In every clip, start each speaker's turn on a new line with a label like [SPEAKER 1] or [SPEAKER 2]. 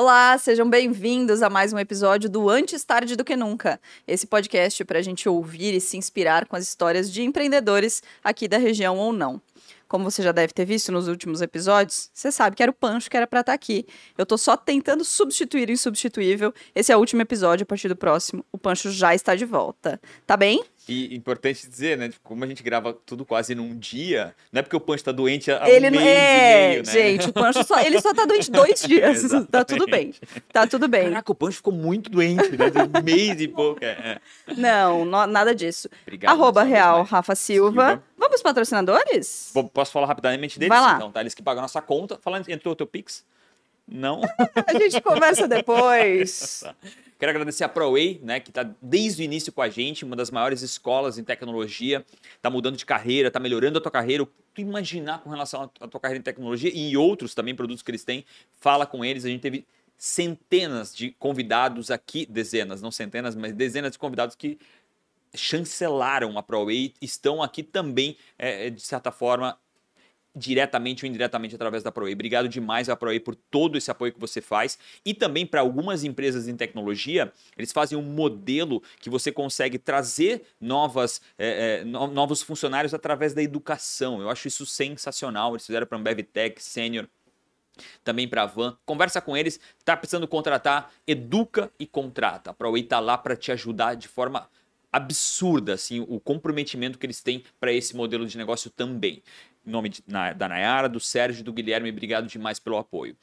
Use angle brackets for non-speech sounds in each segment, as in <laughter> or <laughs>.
[SPEAKER 1] Olá, sejam bem-vindos a mais um episódio do Antes Tarde do Que Nunca. Esse podcast para a gente ouvir e se inspirar com as histórias de empreendedores aqui da região ou não. Como você já deve ter visto nos últimos episódios, você sabe que era o Pancho que era para estar tá aqui. Eu tô só tentando substituir o insubstituível. Esse é o último episódio, a partir do próximo, o Pancho já está de volta. Tá bem?
[SPEAKER 2] E importante dizer, né? Como a gente grava tudo quase num dia, não é porque o Pancho tá doente há
[SPEAKER 1] ele
[SPEAKER 2] um mês
[SPEAKER 1] é,
[SPEAKER 2] e meio, né?
[SPEAKER 1] Gente, o Pancho só, ele só tá doente dois <laughs> dias. tá tudo bem. Tá tudo bem.
[SPEAKER 2] Caraca, o Pancho ficou muito doente, né? Um mês e pouco. É.
[SPEAKER 1] Não, no, nada disso.
[SPEAKER 2] Obrigado.
[SPEAKER 1] Arroba Real Rafa Silva. Silva. Vamos patrocinadores?
[SPEAKER 2] Posso falar rapidamente deles?
[SPEAKER 1] Vai lá.
[SPEAKER 2] Então, tá? Eles que pagam a nossa conta. Falando, entrou o teu Pix? Não. <laughs>
[SPEAKER 1] a gente conversa depois. <laughs>
[SPEAKER 2] Quero agradecer a ProWay, né, que está desde o início com a gente, uma das maiores escolas em tecnologia, está mudando de carreira, está melhorando a tua carreira, o que tu imaginar com relação à tua carreira em tecnologia e outros também produtos que eles têm, fala com eles. A gente teve centenas de convidados aqui, dezenas, não centenas, mas dezenas de convidados que chancelaram a ProWay, estão aqui também, é, de certa forma, diretamente ou indiretamente através da ProWay. Obrigado demais à ProWay por todo esse apoio que você faz. E também para algumas empresas em tecnologia, eles fazem um modelo que você consegue trazer novas, é, é, novos funcionários através da educação. Eu acho isso sensacional. Eles fizeram para a Ambev Tech Senior também para a Van. Conversa com eles, tá precisando contratar, educa e contrata. A ProWay tá lá para te ajudar de forma absurda assim o comprometimento que eles têm para esse modelo de negócio também. Nome de, na, da Nayara, do Sérgio do Guilherme, obrigado demais pelo apoio.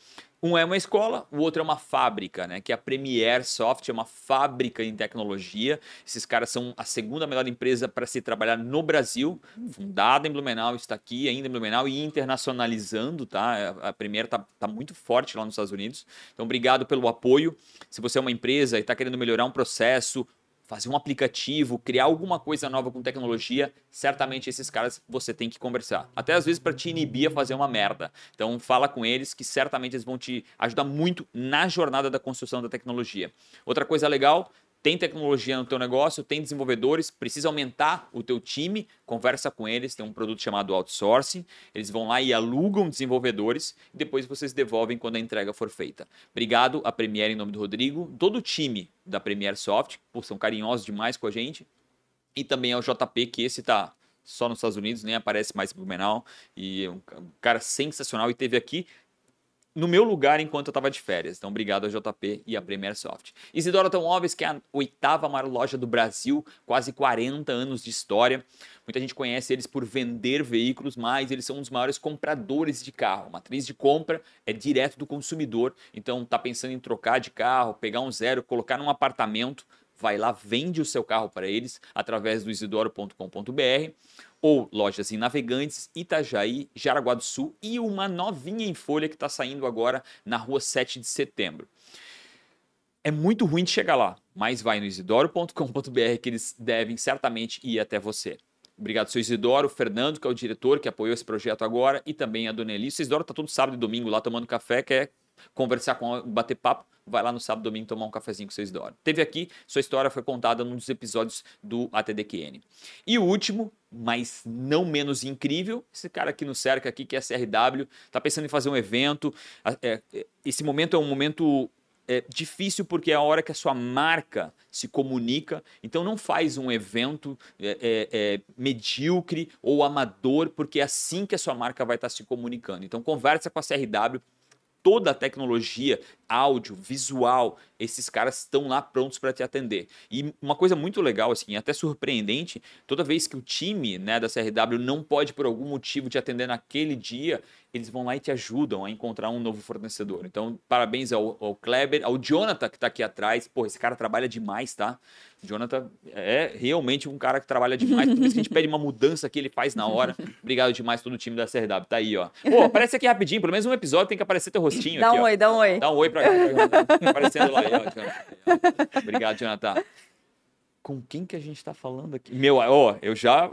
[SPEAKER 2] Um é uma escola, o outro é uma fábrica, né? Que é a Premier Soft, é uma fábrica em tecnologia. Esses caras são a segunda melhor empresa para se trabalhar no Brasil, fundada em Blumenau, está aqui ainda em Blumenau e internacionalizando, tá? A Premier tá, tá muito forte lá nos Estados Unidos. Então, obrigado pelo apoio. Se você é uma empresa e está querendo melhorar um processo, fazer um aplicativo, criar alguma coisa nova com tecnologia, certamente esses caras você tem que conversar. Até às vezes para te inibir a fazer uma merda. Então fala com eles que certamente eles vão te ajudar muito na jornada da construção da tecnologia. Outra coisa legal, tem tecnologia no teu negócio, tem desenvolvedores, precisa aumentar o teu time, conversa com eles, tem um produto chamado outsourcing, eles vão lá e alugam desenvolvedores e depois vocês devolvem quando a entrega for feita. Obrigado a Premiere em nome do Rodrigo, todo o time da Premiere Soft, pô, são carinhosos demais com a gente, e também ao JP, que esse tá só nos Estados Unidos, nem aparece mais em Blumenau, e é um cara sensacional e teve aqui no meu lugar enquanto eu estava de férias. Então, obrigado a JP e a Premier Soft. Isidoro Automóveis, que é a oitava maior loja do Brasil, quase 40 anos de história. Muita gente conhece eles por vender veículos, mas eles são um dos maiores compradores de carro. Matriz de compra é direto do consumidor. Então, tá pensando em trocar de carro, pegar um zero, colocar num apartamento, vai lá, vende o seu carro para eles através do isidoro.com.br ou lojas em Navegantes, Itajaí, Jaraguá do Sul e uma novinha em folha que está saindo agora na rua 7 de setembro. É muito ruim de chegar lá, mas vai no isidoro.com.br que eles devem certamente ir até você. Obrigado, seu Isidoro, Fernando, que é o diretor que apoiou esse projeto agora, e também a Dona Elisa. O Isidoro está todo sábado e domingo lá tomando café, quer conversar com bater papo, vai lá no sábado domingo tomar um cafezinho com seu Isidoro. Teve aqui, sua história foi contada num dos episódios do ATDQN. E o último, mas não menos incrível, esse cara aqui no cerca aqui, que é CRW, está pensando em fazer um evento. É, é, esse momento é um momento é, difícil porque é a hora que a sua marca se comunica. Então não faz um evento é, é, é, medíocre ou amador, porque é assim que a sua marca vai estar se comunicando. Então conversa com a CRW, toda a tecnologia, áudio, visual, esses caras estão lá prontos para te atender. E uma coisa muito legal, assim, até surpreendente, toda vez que o time né, da CRW não pode, por algum motivo, te atender naquele dia, eles vão lá e te ajudam a encontrar um novo fornecedor. Então, parabéns ao, ao Kleber, ao Jonathan que está aqui atrás. Pô, esse cara trabalha demais, tá? O Jonathan é realmente um cara que trabalha demais. Por isso que a gente pede uma mudança que ele faz na hora. Obrigado demais todo o time da CRW. Tá aí, ó. Pô, aparece aqui rapidinho. Pelo menos um episódio tem que aparecer teu rostinho
[SPEAKER 1] dá
[SPEAKER 2] aqui,
[SPEAKER 1] um
[SPEAKER 2] ó.
[SPEAKER 1] oi, dá um oi.
[SPEAKER 2] Dá um oi pra cá. Aparecendo lá ó. Obrigado, Jonathan com quem que a gente tá falando aqui? Meu, ó, eu já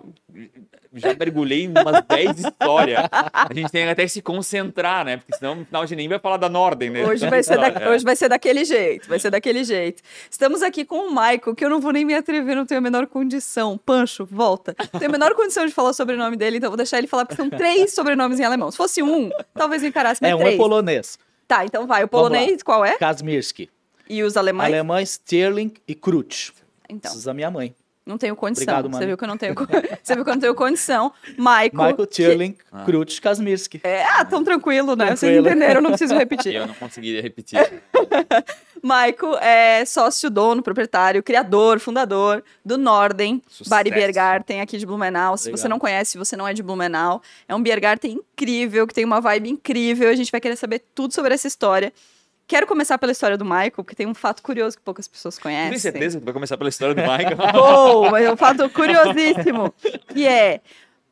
[SPEAKER 2] já mergulhei em umas 10 histórias. A gente tem até que se concentrar, né? Porque senão no final a gente nem vai falar da Norden, né?
[SPEAKER 1] Hoje vai, ser da, é. hoje vai ser daquele jeito, vai ser daquele jeito. Estamos aqui com o Michael, que eu não vou nem me atrever, não tenho a menor condição. Pancho, volta. Não tenho a menor condição de falar o sobrenome dele, então vou deixar ele falar, porque são três sobrenomes em alemão. Se fosse um, talvez encarasse, mas
[SPEAKER 3] É, um
[SPEAKER 1] três.
[SPEAKER 3] é polonês.
[SPEAKER 1] Tá, então vai. O polonês qual é?
[SPEAKER 3] Kazmirski.
[SPEAKER 1] E os alemães?
[SPEAKER 3] Alemães, Sterling e Krutsch.
[SPEAKER 1] Então,
[SPEAKER 3] Esses da minha mãe.
[SPEAKER 1] não tenho condição.
[SPEAKER 3] Obrigado,
[SPEAKER 1] Você
[SPEAKER 3] mano.
[SPEAKER 1] viu que eu não tenho, <laughs> você viu que eu não tenho condição. Michael.
[SPEAKER 3] Michael,
[SPEAKER 1] que-
[SPEAKER 3] Sterling,
[SPEAKER 2] Ah.
[SPEAKER 3] Krutsch, Kazmirski.
[SPEAKER 1] É, ah, tão tranquilo, né? Vocês
[SPEAKER 3] Tranquilo.
[SPEAKER 1] entenderam, não preciso repetir. <laughs>
[SPEAKER 2] Eu não conseguiria repetir. <laughs>
[SPEAKER 1] Michael é sócio, dono, proprietário, criador, fundador do Norden
[SPEAKER 2] Sucesso.
[SPEAKER 1] Bar e Biergarten aqui de Blumenau. Se você
[SPEAKER 3] Obrigado.
[SPEAKER 1] não conhece, você não é de Blumenau, é um Biergarten incrível, que tem uma vibe incrível. A gente vai querer saber tudo sobre essa história. Quero começar pela história do Michael, porque tem um fato curioso que poucas pessoas conhecem.
[SPEAKER 2] Tem certeza que vai começar pela história do Michael? <laughs>
[SPEAKER 1] Bom, mas é um fato curiosíssimo, que é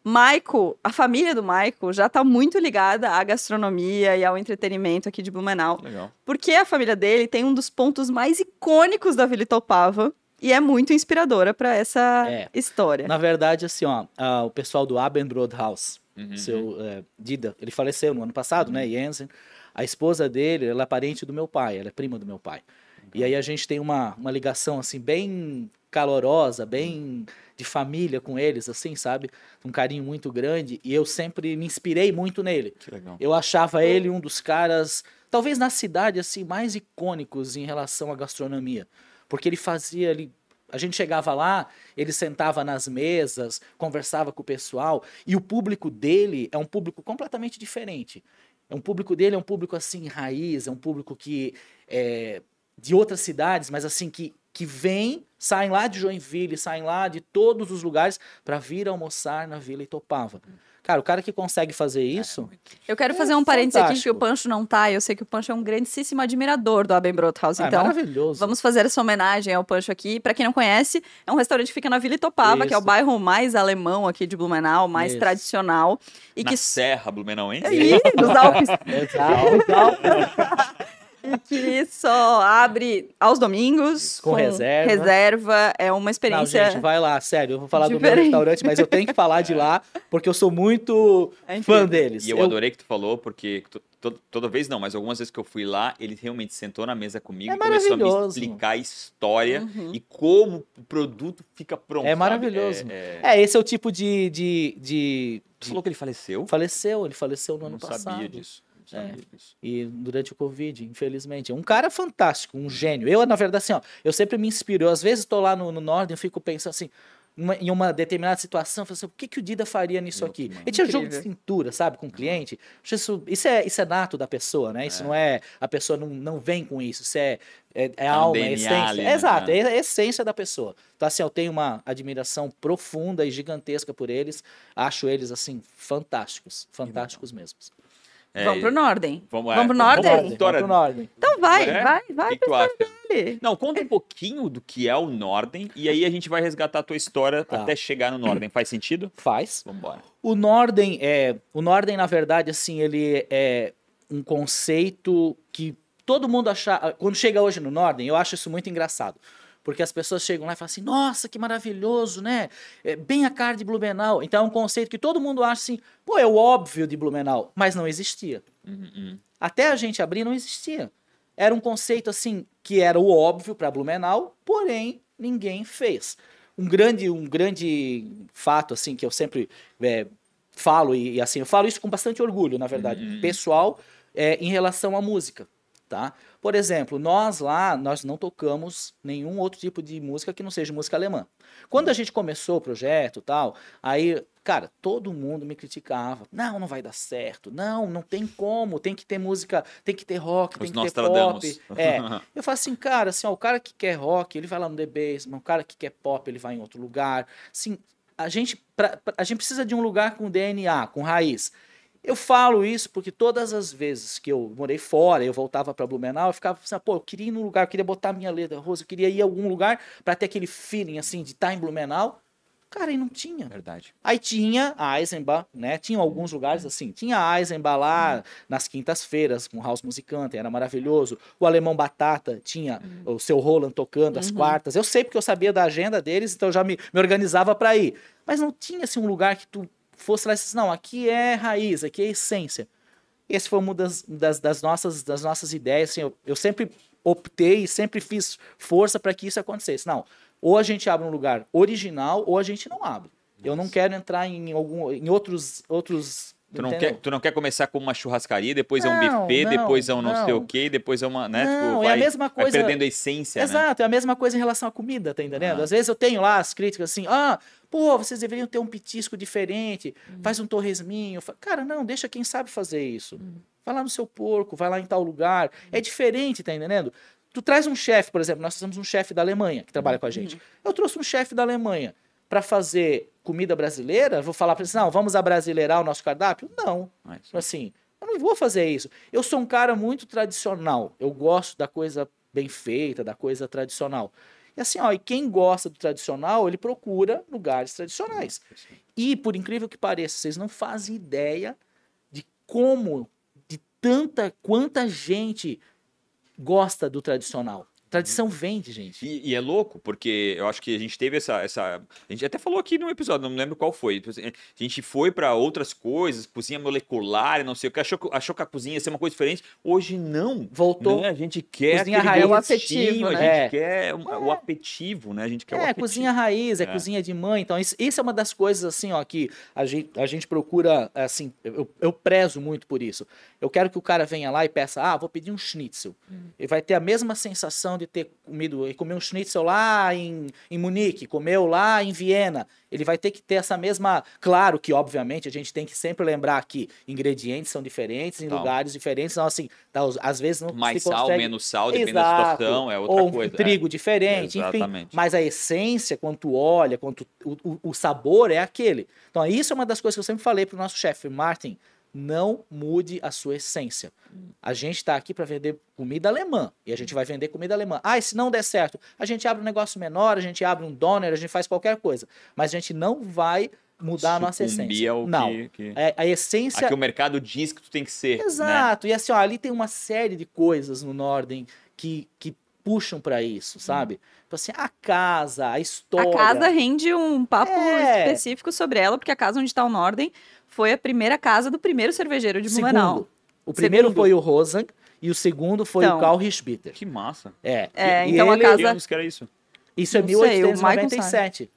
[SPEAKER 1] Michael, a família do Michael já está muito ligada à gastronomia e ao entretenimento aqui de Blumenau.
[SPEAKER 2] Legal.
[SPEAKER 1] Porque a família dele tem um dos pontos mais icônicos da Vila Itopava e é muito inspiradora para essa
[SPEAKER 3] É.
[SPEAKER 1] história.
[SPEAKER 3] Na verdade, assim, ó, o pessoal do Abendbrot House,
[SPEAKER 2] Uhum.
[SPEAKER 3] seu eh, Dida, ele faleceu no ano passado, né, Jensen. A esposa dele, ela é parente do meu pai, ela é prima do meu pai. E aí a gente tem uma, uma ligação, assim, bem calorosa, bem de família com eles, assim, sabe? Um carinho muito grande. E eu sempre me inspirei muito nele.
[SPEAKER 2] Que legal.
[SPEAKER 3] Eu achava ele um dos caras, talvez na cidade, assim, mais icônicos em relação à gastronomia. Porque ele fazia, ele, a gente chegava lá, ele sentava nas mesas, conversava com o pessoal, e o público dele é um público completamente diferente. É um público dele é um público assim raiz, é um público que é de outras cidades, mas assim que que vem, saem lá de Joinville, saem lá de todos os lugares para vir almoçar na Vila Itopava. Cara, o cara que consegue fazer isso,
[SPEAKER 1] Eu quero
[SPEAKER 3] É
[SPEAKER 1] fazer um parênteses aqui que
[SPEAKER 3] fantástico.
[SPEAKER 1] o Pancho não tá. Eu sei que o Pancho é um grandíssimo admirador do Abendbrot House.
[SPEAKER 3] ah, é
[SPEAKER 1] Então,
[SPEAKER 3] maravilhoso.
[SPEAKER 1] Vamos fazer essa homenagem ao Pancho aqui. Pra quem não conhece, é um restaurante que fica na Vila Itopava, que é o
[SPEAKER 3] Isso.
[SPEAKER 1] bairro mais alemão aqui de Blumenau, mais
[SPEAKER 3] Isso.
[SPEAKER 1] tradicional. E
[SPEAKER 2] Na
[SPEAKER 1] que.
[SPEAKER 2] Serra Blumenauense?
[SPEAKER 1] Ih, nos Alpes. <laughs>
[SPEAKER 3] Exato. <laughs>
[SPEAKER 1] E <laughs> que só abre aos domingos.
[SPEAKER 3] Com reserva.
[SPEAKER 1] reserva. É uma
[SPEAKER 3] Não,
[SPEAKER 1] experiência.
[SPEAKER 3] gente, vai lá, sério. Eu vou falar do meu
[SPEAKER 1] Diferente.
[SPEAKER 3] restaurante, mas eu tenho que falar de lá, porque eu sou muito <laughs>
[SPEAKER 1] É
[SPEAKER 3] fã deles.
[SPEAKER 2] E eu, adorei que tu falou, porque to- to- toda vez não, mas algumas vezes que eu fui lá, ele realmente sentou na mesa comigo
[SPEAKER 3] É
[SPEAKER 2] e começou a me explicar a história
[SPEAKER 1] Uhum.
[SPEAKER 2] e como o produto fica pronto.
[SPEAKER 3] É maravilhoso.
[SPEAKER 2] É, é-
[SPEAKER 3] É, esse é o tipo de. de, de,
[SPEAKER 2] Tu falou que ele faleceu?
[SPEAKER 3] Faleceu, ele faleceu no
[SPEAKER 2] Eu
[SPEAKER 3] ano
[SPEAKER 2] não
[SPEAKER 3] passado.
[SPEAKER 2] sabia disso.
[SPEAKER 3] É. E durante o Covid, infelizmente. Um cara fantástico, um gênio. Eu, na verdade, assim, ó, eu sempre me inspiro. Eu, às vezes, estou lá no, no Norden, eu fico pensando assim, numa- em uma determinada situação, assim, o que, que o Dida faria nisso
[SPEAKER 2] Meu,
[SPEAKER 3] aqui?
[SPEAKER 2] massa.
[SPEAKER 3] Ele tinha jogo de
[SPEAKER 1] Incrível.
[SPEAKER 3] cintura, sabe, com o cliente. Acho Isso, isso, é, isso é nato da pessoa, né? Isso não é. A pessoa não, não vem com isso. Isso é, é, é
[SPEAKER 2] um
[SPEAKER 3] alma, é
[SPEAKER 2] DNA
[SPEAKER 3] essência.
[SPEAKER 2] ali, né?
[SPEAKER 3] Exato, é a essência da pessoa. Então, assim, eu tenho uma admiração profunda e gigantesca por eles. Acho eles, assim, fantásticos. Fantásticos mesmos.
[SPEAKER 2] É,
[SPEAKER 1] Vamos pro Norden.
[SPEAKER 2] Vamos, é,
[SPEAKER 1] Vamos pro
[SPEAKER 2] vamos-
[SPEAKER 1] Norden?
[SPEAKER 2] vamos-
[SPEAKER 3] Vamos pro Norden.
[SPEAKER 1] Então vai,
[SPEAKER 2] É?
[SPEAKER 1] vai,
[SPEAKER 2] O
[SPEAKER 1] vai
[SPEAKER 2] que, que tu acha?
[SPEAKER 1] dele.
[SPEAKER 2] Não, conta um pouquinho do que é o Norden e aí a gente vai resgatar a tua história
[SPEAKER 3] Tá.
[SPEAKER 2] até chegar no Norden. Faz sentido?
[SPEAKER 3] Faz.
[SPEAKER 2] Vamos embora.
[SPEAKER 3] O Norden é, o Norden na verdade assim, ele é um conceito que todo mundo acha, quando chega hoje no Norden, eu acho isso muito engraçado. Porque as pessoas chegam lá e falam assim: "Nossa, que maravilhoso, né? É bem a cara de Blumenau". Então é um conceito que todo mundo acha assim: "Pô, é o óbvio de Blumenau", mas não existia.
[SPEAKER 2] Uhum, uhum.
[SPEAKER 3] Até a gente abrir não existia. Era um conceito assim que era o óbvio para Blumenau, porém ninguém fez. Um grande, um grande fato assim que eu sempre é, falo e, e, assim eu falo isso com bastante orgulho, na verdade,
[SPEAKER 2] Uhum.
[SPEAKER 3] pessoal, é, em relação à música, tá? Por exemplo, nós lá nós não tocamos nenhum outro tipo de música que não seja música alemã. Quando a gente começou o projeto, tal, aí Cara, todo mundo me criticava. Não, não vai dar certo. Não, não tem como. Tem que ter música, tem que ter rock, tem
[SPEAKER 2] Os
[SPEAKER 3] que ter pop. É. <laughs> Eu falo assim, cara, assim, ó, o cara que quer rock, ele vai lá no The Basement, o cara que quer pop, ele vai em outro lugar. Assim, a gente, pra, pra- a gente precisa de um lugar com DNA, com raiz. Eu falo isso porque todas as vezes que eu morei fora, eu voltava para Blumenau, eu ficava assim, pô, eu queria ir num lugar, eu queria botar minha letra rosa, eu queria ir a algum lugar para ter aquele feeling assim de estar em Blumenau. Cara, e não tinha.
[SPEAKER 2] Verdade.
[SPEAKER 3] Aí tinha a Eisenbach, né? Tinha alguns lugares assim. Tinha a Eisenbach lá nas quintas-feiras com House Musicante, era maravilhoso. O Alemão Batata tinha o seu Roland tocando às
[SPEAKER 1] Uhum.
[SPEAKER 3] quartas. Eu sei porque eu sabia da agenda deles, então eu já me, me organizava para ir. Mas não tinha assim um lugar que tu fosse lá e dissesse, não, aqui é raiz, aqui é essência. Esse foi uma das, das, das nossas, das nossas ideias. Assim, eu, eu sempre optei e sempre fiz força para que isso acontecesse. Não, ou a gente abre um lugar original ou a gente não abre. Eu não quero entrar em, algum, em outros, outros
[SPEAKER 2] Tu não,
[SPEAKER 3] entendeu?
[SPEAKER 2] quer, tu não quer começar com uma churrascaria, depois é um
[SPEAKER 3] Não,
[SPEAKER 2] buffet,
[SPEAKER 3] não,
[SPEAKER 2] depois é um não, sei
[SPEAKER 3] não.
[SPEAKER 2] o quê, depois é uma. Né?
[SPEAKER 3] Não,
[SPEAKER 2] tipo,
[SPEAKER 3] é a
[SPEAKER 2] vai,
[SPEAKER 3] mesma
[SPEAKER 2] vai
[SPEAKER 3] coisa-
[SPEAKER 2] perdendo a essência, né?
[SPEAKER 3] Exato, é a mesma coisa em relação à comida, tá entendendo?
[SPEAKER 2] Ah.
[SPEAKER 3] Às vezes eu tenho lá as críticas assim, ah, pô, vocês deveriam ter um petisco diferente,
[SPEAKER 2] Hum.
[SPEAKER 3] faz um torresminho. Cara, não, deixa quem sabe fazer isso.
[SPEAKER 2] Hum.
[SPEAKER 3] Vai lá no seu porco, vai lá em tal lugar. É diferente, tá entendendo? Tu traz um chefe, por exemplo, nós temos um chefe da Alemanha que trabalha com a gente. Eu trouxe um chefe da Alemanha para fazer comida brasileira, vou falar para eles, não, vamos abrasileirar o nosso cardápio? Não.
[SPEAKER 2] Ah, isso.
[SPEAKER 3] Assim, eu não vou fazer isso. Eu sou um cara muito tradicional. Eu gosto da coisa bem feita, da coisa tradicional. E assim, ó, e quem gosta do tradicional, ele procura lugares tradicionais. E, por incrível que pareça, vocês não fazem ideia de como, de tanta, quanta gente gosta do tradicional. Tradição vende, gente.
[SPEAKER 2] E, e é louco, porque eu acho que a gente teve essa, essa. A gente até falou aqui no episódio, não me lembro qual foi. Tipo assim, A gente foi para outras coisas, cozinha molecular, não sei o que, achou, que- achou que a cozinha ia ser uma coisa diferente. Hoje não.
[SPEAKER 3] Voltou.
[SPEAKER 2] Né? A gente quer
[SPEAKER 3] Cozinha raiz.
[SPEAKER 1] O
[SPEAKER 2] gostinho,
[SPEAKER 1] afetivo,
[SPEAKER 2] a
[SPEAKER 1] né?
[SPEAKER 2] gente
[SPEAKER 3] É.
[SPEAKER 2] quer o, o afetivo, né? A gente quer o
[SPEAKER 3] É, cozinha raiz, é,
[SPEAKER 2] É.
[SPEAKER 3] cozinha de mãe. Então, isso, isso é uma das coisas, assim, ó, que a gente, a gente procura, assim, eu, eu prezo muito por isso. Eu quero que o cara venha lá e peça, ah, vou pedir um schnitzel. Ele vai ter a mesma sensação de ter comido, e comer um schnitzel lá em, em Munique, comeu lá em Viena. Ele vai ter que ter essa mesma. Claro que, obviamente, a gente tem que sempre lembrar que ingredientes são diferentes em lugares diferentes. Então, assim, tá, às vezes não
[SPEAKER 2] Mais
[SPEAKER 3] se
[SPEAKER 2] sal,
[SPEAKER 3] consegue...
[SPEAKER 2] menos sal, dependendo da
[SPEAKER 3] Exato.
[SPEAKER 2] situação, é outra
[SPEAKER 3] Ou um
[SPEAKER 2] coisa.
[SPEAKER 3] trigo diferente, enfim. Mas a essência, quando tu olha, quando tu- o, o, o sabor é aquele. Então, isso é uma das coisas que eu sempre falei pro nosso chefe, Martin. Não mude a sua essência. A gente está aqui para vender comida alemã. E a gente vai vender comida alemã. Ah, e se não der certo, a gente abre um negócio menor, a gente abre um doner, a gente faz qualquer coisa. Mas a gente não vai mudar a nossa essência.
[SPEAKER 2] ao
[SPEAKER 3] não.
[SPEAKER 2] que- que-
[SPEAKER 3] É, a essência
[SPEAKER 2] a que o mercado diz que tu tem que ser. Né?
[SPEAKER 3] Exato. E assim, ó, ali tem uma série de coisas no Norden que, que puxam para isso, sabe? Tipo assim, a casa, a história.
[SPEAKER 1] A casa rende um papo
[SPEAKER 3] É.
[SPEAKER 1] específico sobre ela, porque a casa onde está o Norden foi a primeira casa do primeiro cervejeiro de Blumenau.
[SPEAKER 3] Segundo. O primeiro
[SPEAKER 1] Segundo.
[SPEAKER 3] foi o Rosang e o segundo foi
[SPEAKER 1] Então.
[SPEAKER 3] o Karl Rischbitter.
[SPEAKER 2] Que massa.
[SPEAKER 3] É.
[SPEAKER 1] É,
[SPEAKER 3] E
[SPEAKER 1] então a
[SPEAKER 3] ele-
[SPEAKER 1] casa-
[SPEAKER 2] Que anos que era isso?
[SPEAKER 3] Isso é
[SPEAKER 1] Não sei, o Michael
[SPEAKER 3] 1897.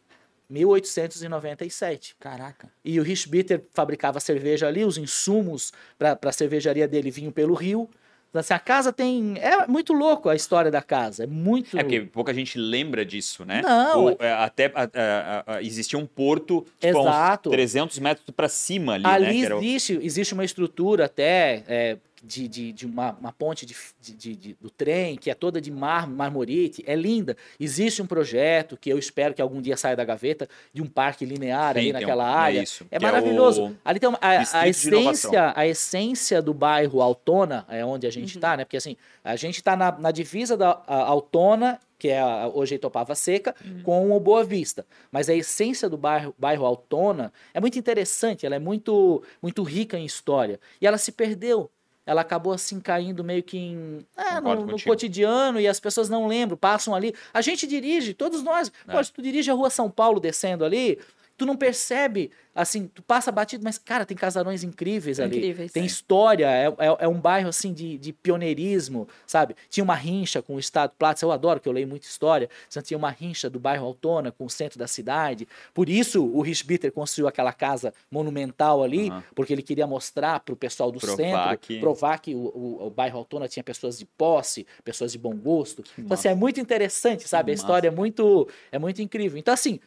[SPEAKER 3] 1897.
[SPEAKER 2] Caraca.
[SPEAKER 3] E o Rischbitter fabricava cerveja ali, os insumos para a cervejaria dele vinham pelo rio. Assim, a casa tem. É muito louco a história da casa. É muito.
[SPEAKER 2] É porque pouca gente lembra disso, né?
[SPEAKER 3] Não,
[SPEAKER 2] Ou, é, até a- a- a- existia um porto tipo, a uns
[SPEAKER 3] Exato.
[SPEAKER 2] 300 metros para cima ali,
[SPEAKER 3] Ali
[SPEAKER 2] né?
[SPEAKER 3] Existe, existe uma estrutura até é, de, de, de uma, uma ponte de, de- de- de- do trem que é toda de mar, marmorite, é linda. Existe um projeto que eu espero que algum dia saia da gaveta de um parque linear
[SPEAKER 2] Sim,
[SPEAKER 3] ali
[SPEAKER 2] tem um-
[SPEAKER 3] naquela
[SPEAKER 2] é
[SPEAKER 3] área.
[SPEAKER 2] isso,
[SPEAKER 3] É
[SPEAKER 2] é
[SPEAKER 3] maravilhoso.
[SPEAKER 2] o
[SPEAKER 3] Ali tem uma, a, a essência, a essência do bairro Altona, é onde a gente está, né? Porque assim, a gente está na, na divisa da a, Altona, que é a, hoje Itopava Seca, com o Boa Vista. Mas a essência do bairro, bairro Altona é muito interessante, ela é muito, muito rica em história. E ela se perdeu. Ela acabou assim caindo meio que em, é, no, no cotidiano e as pessoas não lembram, passam ali. A gente dirige, todos nós.
[SPEAKER 2] É.
[SPEAKER 3] Pô, se tu dirige a rua São Paulo descendo ali, tu não percebe, assim, tu passa batido, mas, cara, tem casarões incríveis ali.
[SPEAKER 1] Incríveis.
[SPEAKER 3] Tem
[SPEAKER 2] Sim.
[SPEAKER 3] história, é, é, é um bairro, assim, de, de pioneirismo, sabe? Tinha uma rincha com o Estado Platz, eu adoro, que eu leio muita história. Então, tinha uma rincha do bairro Altona com o centro da cidade. Por isso, o Rischbitter construiu aquela casa monumental ali,
[SPEAKER 2] Aham.
[SPEAKER 3] porque ele queria mostrar para o pessoal do
[SPEAKER 2] Provar
[SPEAKER 3] centro,
[SPEAKER 2] que-
[SPEAKER 3] provar que o, o, o bairro Altona tinha pessoas de posse, pessoas de bom gosto. Então,
[SPEAKER 2] massa.
[SPEAKER 3] assim, é muito interessante, sabe? A
[SPEAKER 2] massa.
[SPEAKER 3] história é muito, é muito incrível. Então, assim,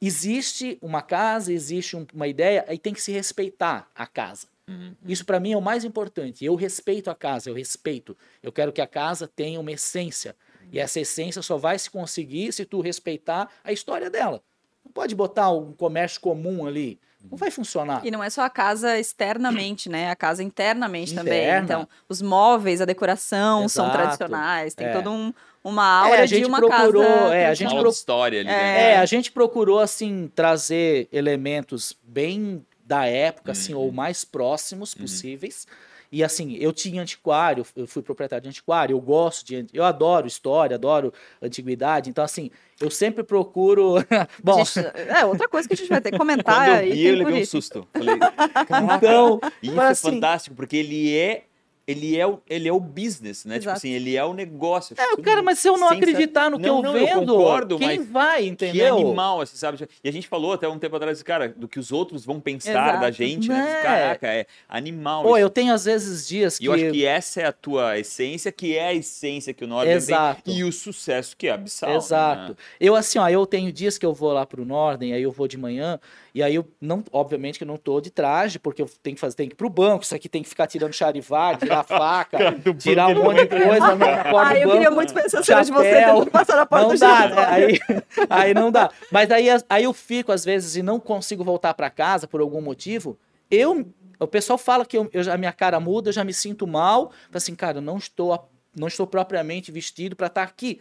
[SPEAKER 3] existe uma casa, existe um- uma ideia, e tem que se respeitar a casa.
[SPEAKER 2] Uhum.
[SPEAKER 3] Isso para mim é o mais importante. Eu respeito a casa, eu respeito. Eu quero que a casa tenha uma essência. E essa essência só vai se conseguir se tu respeitar a história dela. Não pode botar um comércio comum ali. Não vai funcionar.
[SPEAKER 1] E não é só a casa externamente, né? A casa internamente também.
[SPEAKER 3] Interna.
[SPEAKER 1] Então, os móveis, a decoração são
[SPEAKER 3] Exato.
[SPEAKER 1] tradicionais. Tem
[SPEAKER 3] É.
[SPEAKER 1] toda um, uma aura
[SPEAKER 3] É, a
[SPEAKER 1] de
[SPEAKER 3] gente
[SPEAKER 1] uma
[SPEAKER 3] procurou,
[SPEAKER 1] casa.
[SPEAKER 3] é, a gente
[SPEAKER 2] aula
[SPEAKER 3] pro-
[SPEAKER 2] de história ali,
[SPEAKER 1] É.
[SPEAKER 2] né?
[SPEAKER 3] É, a gente procurou assim trazer elementos bem da época, assim,
[SPEAKER 2] Uhum.
[SPEAKER 3] ou mais próximos possíveis. E assim, eu tinha antiquário, eu fui proprietário de antiquário, eu gosto de, eu adoro história, adoro antiguidade. Então assim, eu sempre procuro, <laughs> bom,
[SPEAKER 1] Gente, é outra coisa que a gente vai ter que comentar.
[SPEAKER 2] Quando eu
[SPEAKER 1] aí
[SPEAKER 2] vi, eu levei um susto. Falei,
[SPEAKER 3] então,
[SPEAKER 2] isso
[SPEAKER 3] mas
[SPEAKER 2] é
[SPEAKER 3] assim,
[SPEAKER 2] fantástico, porque ele é ele é o, ele é o business, né? Tipo
[SPEAKER 1] Exato.
[SPEAKER 2] assim, ele é o negócio.
[SPEAKER 3] É, cara, mas se eu não acreditar no que
[SPEAKER 2] Não,
[SPEAKER 3] eu
[SPEAKER 2] não, eu
[SPEAKER 3] vendo,
[SPEAKER 2] concordo,
[SPEAKER 3] quem
[SPEAKER 2] mas
[SPEAKER 3] vai,
[SPEAKER 2] Que é
[SPEAKER 3] entendeu?
[SPEAKER 2] animal, assim, sabe? E a gente falou até um tempo atrás, cara, do que os outros vão pensar
[SPEAKER 1] Exato.
[SPEAKER 2] da gente, né?
[SPEAKER 3] Né?
[SPEAKER 2] Caraca, é animal.
[SPEAKER 3] Pô,
[SPEAKER 2] isso.
[SPEAKER 3] eu tenho às vezes dias
[SPEAKER 2] E
[SPEAKER 3] que...
[SPEAKER 2] eu acho que essa é a tua essência, que é a essência que o Norden
[SPEAKER 3] Exato.
[SPEAKER 2] tem, e o sucesso que é abissal.
[SPEAKER 3] Exato.
[SPEAKER 2] né?
[SPEAKER 3] Eu, assim, ó, eu tenho dias que eu vou lá pro Norden, aí eu vou de manhã, e aí eu não, obviamente que eu não tô de traje, porque eu tenho que fazer, tenho que ir pro banco, isso aqui tem que ficar tirando charivar, tirar <laughs> faca, tirar um monte de coisa na porta
[SPEAKER 1] Ah, eu
[SPEAKER 3] banco.
[SPEAKER 1] queria muito ver essa cena de você
[SPEAKER 3] chapéu.
[SPEAKER 1] tentando passar na porta
[SPEAKER 3] Não
[SPEAKER 1] do
[SPEAKER 3] dá, né? Aí, aí não dá. Mas aí, aí eu fico, às vezes, e não consigo voltar para casa por algum motivo. Eu, o pessoal fala que eu, eu já, a minha cara muda, eu já me sinto mal. Assim, cara, eu não estou, a- não estou propriamente vestido para estar aqui.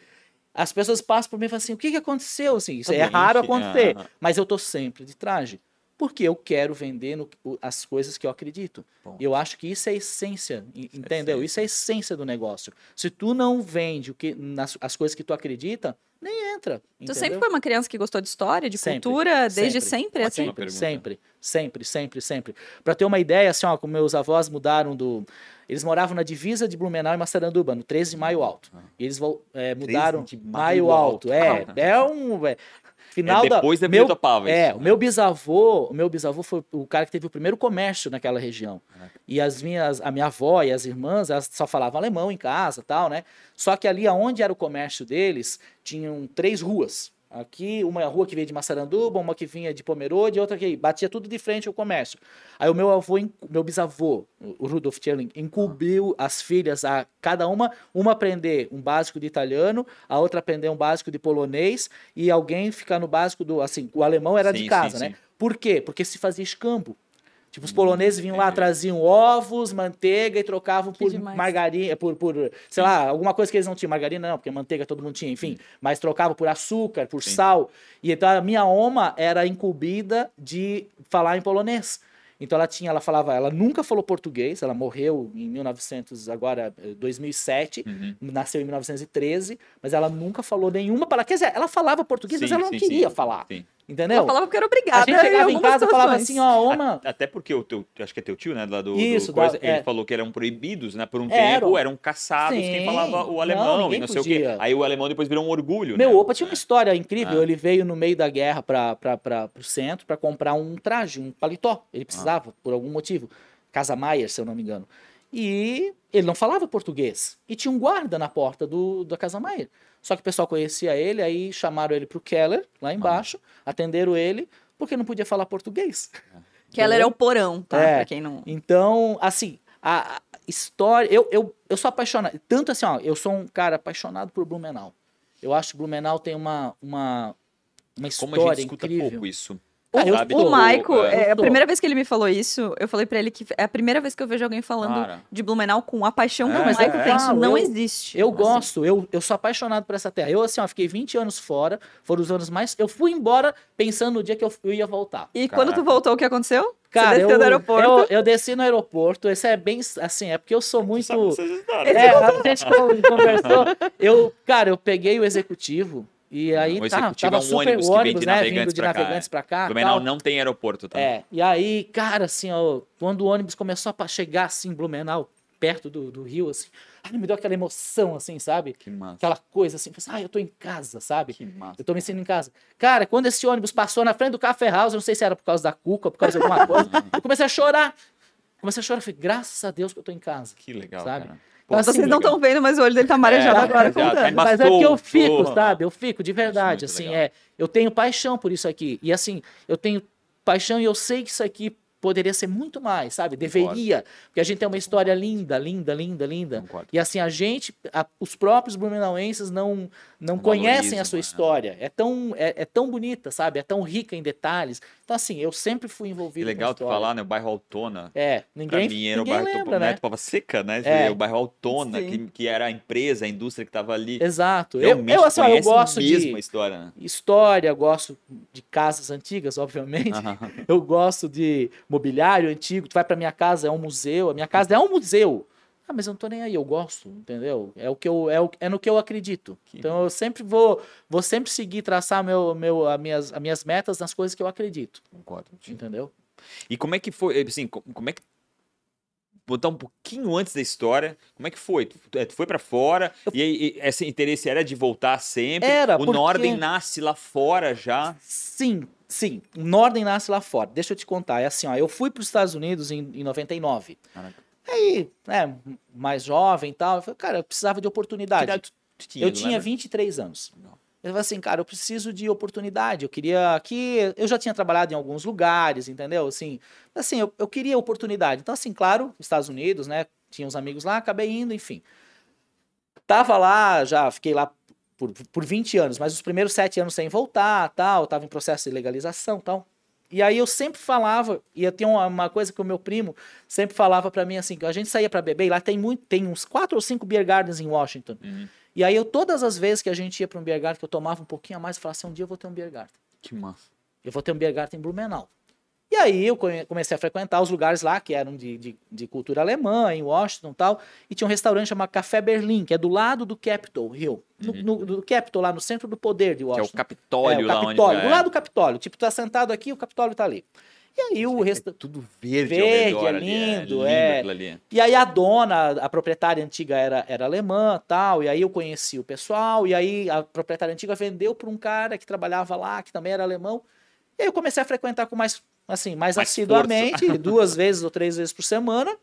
[SPEAKER 3] As pessoas passam por mim e falam assim, o que, que aconteceu? Assim, isso é raro acontecer,
[SPEAKER 2] aham.
[SPEAKER 3] mas eu tô sempre de traje. Porque eu quero vender no- as coisas que eu acredito.
[SPEAKER 2] Bom.
[SPEAKER 3] E eu acho que isso é a essência, e- entendeu?
[SPEAKER 2] essência.
[SPEAKER 3] Isso é a essência do negócio. Se tu não vende o que, nas, as coisas que tu acredita, nem entra.
[SPEAKER 1] Tu
[SPEAKER 3] entendeu?
[SPEAKER 1] sempre foi uma criança que gostou de história, de
[SPEAKER 3] Sempre,
[SPEAKER 1] cultura, desde
[SPEAKER 3] sempre.
[SPEAKER 1] sempre, assim?
[SPEAKER 2] Pergunta.
[SPEAKER 3] Sempre, sempre, sempre, sempre. Pra ter uma ideia, assim, ó, como meus avós mudaram do. Eles moravam na divisa de Blumenau e Massaranduba, no 13 de Maio Alto. E eles é, mudaram.
[SPEAKER 2] de
[SPEAKER 3] Maio,
[SPEAKER 2] Maio
[SPEAKER 3] Alto.
[SPEAKER 2] Alto.
[SPEAKER 3] É, é um. é, final
[SPEAKER 2] é
[SPEAKER 3] da.
[SPEAKER 2] depois da
[SPEAKER 3] meu,
[SPEAKER 2] Vila Pava.
[SPEAKER 3] é, o
[SPEAKER 2] né?
[SPEAKER 3] meu bisavô, o meu bisavô foi o cara que teve o primeiro comércio naquela região. E as minhas, a minha avó e as irmãs, elas só falavam alemão em casa, tal, né? Só que ali aonde era o comércio deles, tinham três ruas. Aqui, uma rua que veio de Massaranduba, uma que vinha de Pomerode e outra que batia tudo de frente ao comércio. Aí o meu avô, meu bisavô, o Rudolf Tcherling, incumbiu as filhas a cada uma, uma aprender um básico de italiano, a outra aprender um básico de polonês e alguém ficar no básico do, assim, o alemão era de
[SPEAKER 2] Sim,
[SPEAKER 3] casa,
[SPEAKER 2] sim,
[SPEAKER 3] né?
[SPEAKER 2] sim.
[SPEAKER 3] Por quê? Porque se fazia escambo. Tipo, os poloneses vinham lá, traziam ovos, manteiga e trocavam
[SPEAKER 1] Que
[SPEAKER 3] por
[SPEAKER 1] demais.
[SPEAKER 3] margarina, por, por, sei lá, alguma coisa que eles não tinham. Margarina não, porque manteiga todo mundo tinha, enfim. Mas trocavam por açúcar, por
[SPEAKER 2] Sim.
[SPEAKER 3] sal. E então a minha oma era incumbida de falar em polonês. Então ela tinha, ela falava, ela nunca falou português, ela morreu em 1900, agora eh, 2007,
[SPEAKER 2] Uhum.
[SPEAKER 3] nasceu em 1913, mas ela nunca falou nenhuma palavra. Quer dizer, ela falava português, mas
[SPEAKER 2] Sim,
[SPEAKER 3] ela não
[SPEAKER 2] sim,
[SPEAKER 3] queria
[SPEAKER 2] sim.
[SPEAKER 3] falar. Entendeu?
[SPEAKER 1] Ela falava porque era
[SPEAKER 3] A
[SPEAKER 1] obrigada.
[SPEAKER 3] gente chegava em casa e falava assim, ó, oma,
[SPEAKER 2] Até porque o teu, acho que é teu tio, né? Lá do,
[SPEAKER 3] Isso,
[SPEAKER 2] do coisa,
[SPEAKER 3] da-
[SPEAKER 2] ele
[SPEAKER 3] é.
[SPEAKER 2] falou que eram proibidos, né? Por um tempo eram caçados quem
[SPEAKER 3] Sim.
[SPEAKER 2] falava o
[SPEAKER 3] Não,
[SPEAKER 2] alemão e
[SPEAKER 3] ninguém
[SPEAKER 2] não sei o
[SPEAKER 3] podia.
[SPEAKER 2] quê. Aí o alemão depois virou um orgulho.
[SPEAKER 3] Meu
[SPEAKER 2] né?
[SPEAKER 3] opa tinha uma história incrível.
[SPEAKER 2] Ah.
[SPEAKER 3] Ele veio no meio da guerra para o centro para comprar um traje, um paletó. Ele precisava, por algum motivo. Casa Maier, se eu não me engano. E ele não falava português. E tinha um guarda na porta do, da Casa Maier. Só que o pessoal conhecia ele, aí chamaram ele pro Keller, lá embaixo, atenderam ele, porque não podia falar português.
[SPEAKER 1] Keller é o porão, tá?
[SPEAKER 3] É.
[SPEAKER 1] Pra quem não...
[SPEAKER 3] Então, assim, a história. Eu, eu, eu sou apaixonado. Tanto assim, ó, eu sou um cara apaixonado por Blumenau. Eu acho que Blumenau tem uma, uma, uma
[SPEAKER 2] Como a gente
[SPEAKER 3] história
[SPEAKER 2] escuta
[SPEAKER 3] incrível.
[SPEAKER 2] pouco isso. Sabe?
[SPEAKER 3] sou-
[SPEAKER 1] O Maico,
[SPEAKER 3] eu
[SPEAKER 1] é, a primeira vez que ele me falou isso, eu falei pra ele que é a primeira vez que eu vejo alguém falando
[SPEAKER 2] Cara.
[SPEAKER 1] de Blumenau com a paixão que
[SPEAKER 2] É,
[SPEAKER 1] o Maico
[SPEAKER 2] é,
[SPEAKER 1] tem. Isso não
[SPEAKER 3] Eu-
[SPEAKER 1] existe.
[SPEAKER 3] Eu
[SPEAKER 1] Assim.
[SPEAKER 3] gosto, eu, eu sou apaixonado por essa terra. Eu, assim, ó, fiquei 20 anos fora, foram os anos mais. Eu fui embora pensando no dia que eu, eu ia voltar.
[SPEAKER 1] E quando tu
[SPEAKER 2] Caraca.
[SPEAKER 1] voltou, o que aconteceu?
[SPEAKER 3] Cara,
[SPEAKER 1] Você desceu
[SPEAKER 3] eu,
[SPEAKER 1] do aeroporto.
[SPEAKER 3] Eu, eu desci no aeroporto. Esse é bem assim, é porque eu sou muito.
[SPEAKER 2] Sabe.
[SPEAKER 3] É, a gente conversou. Eu, cara, eu peguei o executivo e aí
[SPEAKER 2] O
[SPEAKER 3] tá, tava
[SPEAKER 2] é um
[SPEAKER 3] super
[SPEAKER 2] ônibus que vem
[SPEAKER 3] ônibus,
[SPEAKER 2] de
[SPEAKER 3] né,
[SPEAKER 2] navegantes
[SPEAKER 3] vindo de navegantes pra cá.
[SPEAKER 2] Blumenau não tem aeroporto, tá?
[SPEAKER 3] É, e aí, cara, assim, ó, quando o ônibus começou a chegar assim, Blumenau, perto do, do rio, assim, ai, me deu aquela emoção, assim, sabe?
[SPEAKER 2] Que massa.
[SPEAKER 3] Aquela coisa assim, assim, ah, eu tô em casa, sabe?
[SPEAKER 2] Que massa.
[SPEAKER 3] Eu tô me sentindo em casa. Cara, quando esse ônibus passou na frente do Café House, eu não sei se era por causa da cuca, por causa de alguma <laughs> coisa, eu comecei a chorar. Comecei a chorar, falei, graças a Deus que eu tô em casa.
[SPEAKER 2] Que legal,
[SPEAKER 3] Sabe?
[SPEAKER 2] cara.
[SPEAKER 3] Então, assim,
[SPEAKER 1] Vocês não estão vendo, mas o olho dele tá marejado
[SPEAKER 2] É,
[SPEAKER 1] agora
[SPEAKER 2] tá
[SPEAKER 1] contando.
[SPEAKER 2] embaçado.
[SPEAKER 3] Mas é porque eu fico, sabe? Eu fico, de verdade,
[SPEAKER 2] muito
[SPEAKER 3] assim,
[SPEAKER 2] legal.
[SPEAKER 3] é. Eu tenho paixão por isso aqui. E assim, eu tenho paixão e eu sei que isso aqui poderia ser muito mais, sabe? Deveria. Porque a gente tem uma história linda, linda, linda, linda.
[SPEAKER 2] Concordo.
[SPEAKER 3] E assim, a gente, a- os próprios blumenauenses não, não conhecem a sua
[SPEAKER 2] né?
[SPEAKER 3] história. É tão, é, é tão bonita, sabe? É tão rica em detalhes. Então, assim, eu sempre fui
[SPEAKER 2] Que
[SPEAKER 3] envolvido
[SPEAKER 2] legal
[SPEAKER 3] com a
[SPEAKER 2] tu falar, né? O bairro Altona.
[SPEAKER 3] É,
[SPEAKER 2] Pra
[SPEAKER 3] ninguém,
[SPEAKER 2] mim era o
[SPEAKER 3] ninguém
[SPEAKER 2] bairro
[SPEAKER 3] lembra,
[SPEAKER 2] Topo,
[SPEAKER 3] né?
[SPEAKER 2] Tupava Seca, né?
[SPEAKER 3] É.
[SPEAKER 2] O bairro Altona, que, que era a empresa, a indústria que tava ali.
[SPEAKER 3] Exato. Eu,
[SPEAKER 2] Realmente
[SPEAKER 3] eu, assim, eu gosto
[SPEAKER 2] mesmo
[SPEAKER 3] de
[SPEAKER 2] história, né?
[SPEAKER 3] história, gosto de casas antigas, obviamente. <laughs> Eu gosto de mobiliário antigo. Tu vai pra minha casa, é um museu. A minha casa é um museu. Ah, mas eu não tô nem aí, eu gosto, entendeu? É o que eu é, o, é no que eu acredito.
[SPEAKER 2] Que
[SPEAKER 3] então eu sempre vou vou sempre seguir traçar meu meu as minhas as minhas metas nas coisas que eu acredito,
[SPEAKER 2] Concordo.
[SPEAKER 3] entendeu?
[SPEAKER 2] E como é que foi, assim, co- como é que botar um pouquinho antes da história. Como é que foi? Tu, tu foi para fora e, e esse interesse era de voltar sempre?
[SPEAKER 3] Era,
[SPEAKER 2] O
[SPEAKER 3] porque-
[SPEAKER 2] Norden nasce lá fora já.
[SPEAKER 3] Sim, sim. O Norden nasce lá fora. Deixa eu te contar. É assim, ó. Eu fui para os Estados Unidos em, em 99.
[SPEAKER 2] Caraca.
[SPEAKER 3] Aí, né, mais jovem e tal. Eu falei, cara, eu precisava de oportunidade.
[SPEAKER 2] Que
[SPEAKER 3] eu
[SPEAKER 2] não
[SPEAKER 3] tinha
[SPEAKER 2] lembra?
[SPEAKER 3] 23 anos. Eu falei assim, cara, eu preciso de oportunidade. Eu queria aqui. Eu já tinha trabalhado em alguns lugares, entendeu? Assim, assim eu, eu queria oportunidade. Então, assim, claro, Estados Unidos, né? Tinha uns amigos lá, acabei indo, enfim. Tava lá, já fiquei lá por, por 20 anos, mas os primeiros sete anos sem voltar, tal, tava em processo de legalização, tal. E aí eu sempre falava, e eu tenho uma, uma coisa que o meu primo sempre falava pra mim assim, que a gente saía pra beber, e lá tem muito, tem uns quatro ou cinco beer gardens em Washington.
[SPEAKER 2] Uhum.
[SPEAKER 3] E aí eu todas as vezes que a gente ia pra um beer garden, que eu tomava um pouquinho a mais, eu falava assim, um dia eu vou ter um beer garden.
[SPEAKER 2] Que massa.
[SPEAKER 3] Eu vou ter um beer garden em Blumenau. E aí eu comecei a frequentar os lugares lá que eram de, de, de cultura alemã, em Washington e tal. E tinha um restaurante chamado Café Berlim, que é do lado do Capitol Hill. No, no- do Capitol, lá no centro do poder de
[SPEAKER 2] Uhum. Que é o
[SPEAKER 3] Washington.
[SPEAKER 2] Capitólio
[SPEAKER 3] É, o
[SPEAKER 2] lá
[SPEAKER 3] Capitólio,
[SPEAKER 2] onde
[SPEAKER 3] do lado do Capitólio. Tipo, tu tá sentado aqui, o Capitólio tá ali. E aí o
[SPEAKER 2] É
[SPEAKER 3] restaurante.
[SPEAKER 2] tudo verde,
[SPEAKER 3] Verde, é
[SPEAKER 2] ali,
[SPEAKER 3] lindo,
[SPEAKER 2] é.
[SPEAKER 3] é.
[SPEAKER 2] aquilo ali.
[SPEAKER 3] E aí a dona, a proprietária antiga era, era alemã tal, e aí eu conheci o pessoal, e aí a proprietária antiga vendeu para um cara que trabalhava lá, que também era alemão, e aí eu comecei a frequentar com mais, assim, mais,
[SPEAKER 2] Mais
[SPEAKER 3] assiduamente, <laughs> duas vezes ou três vezes por semana,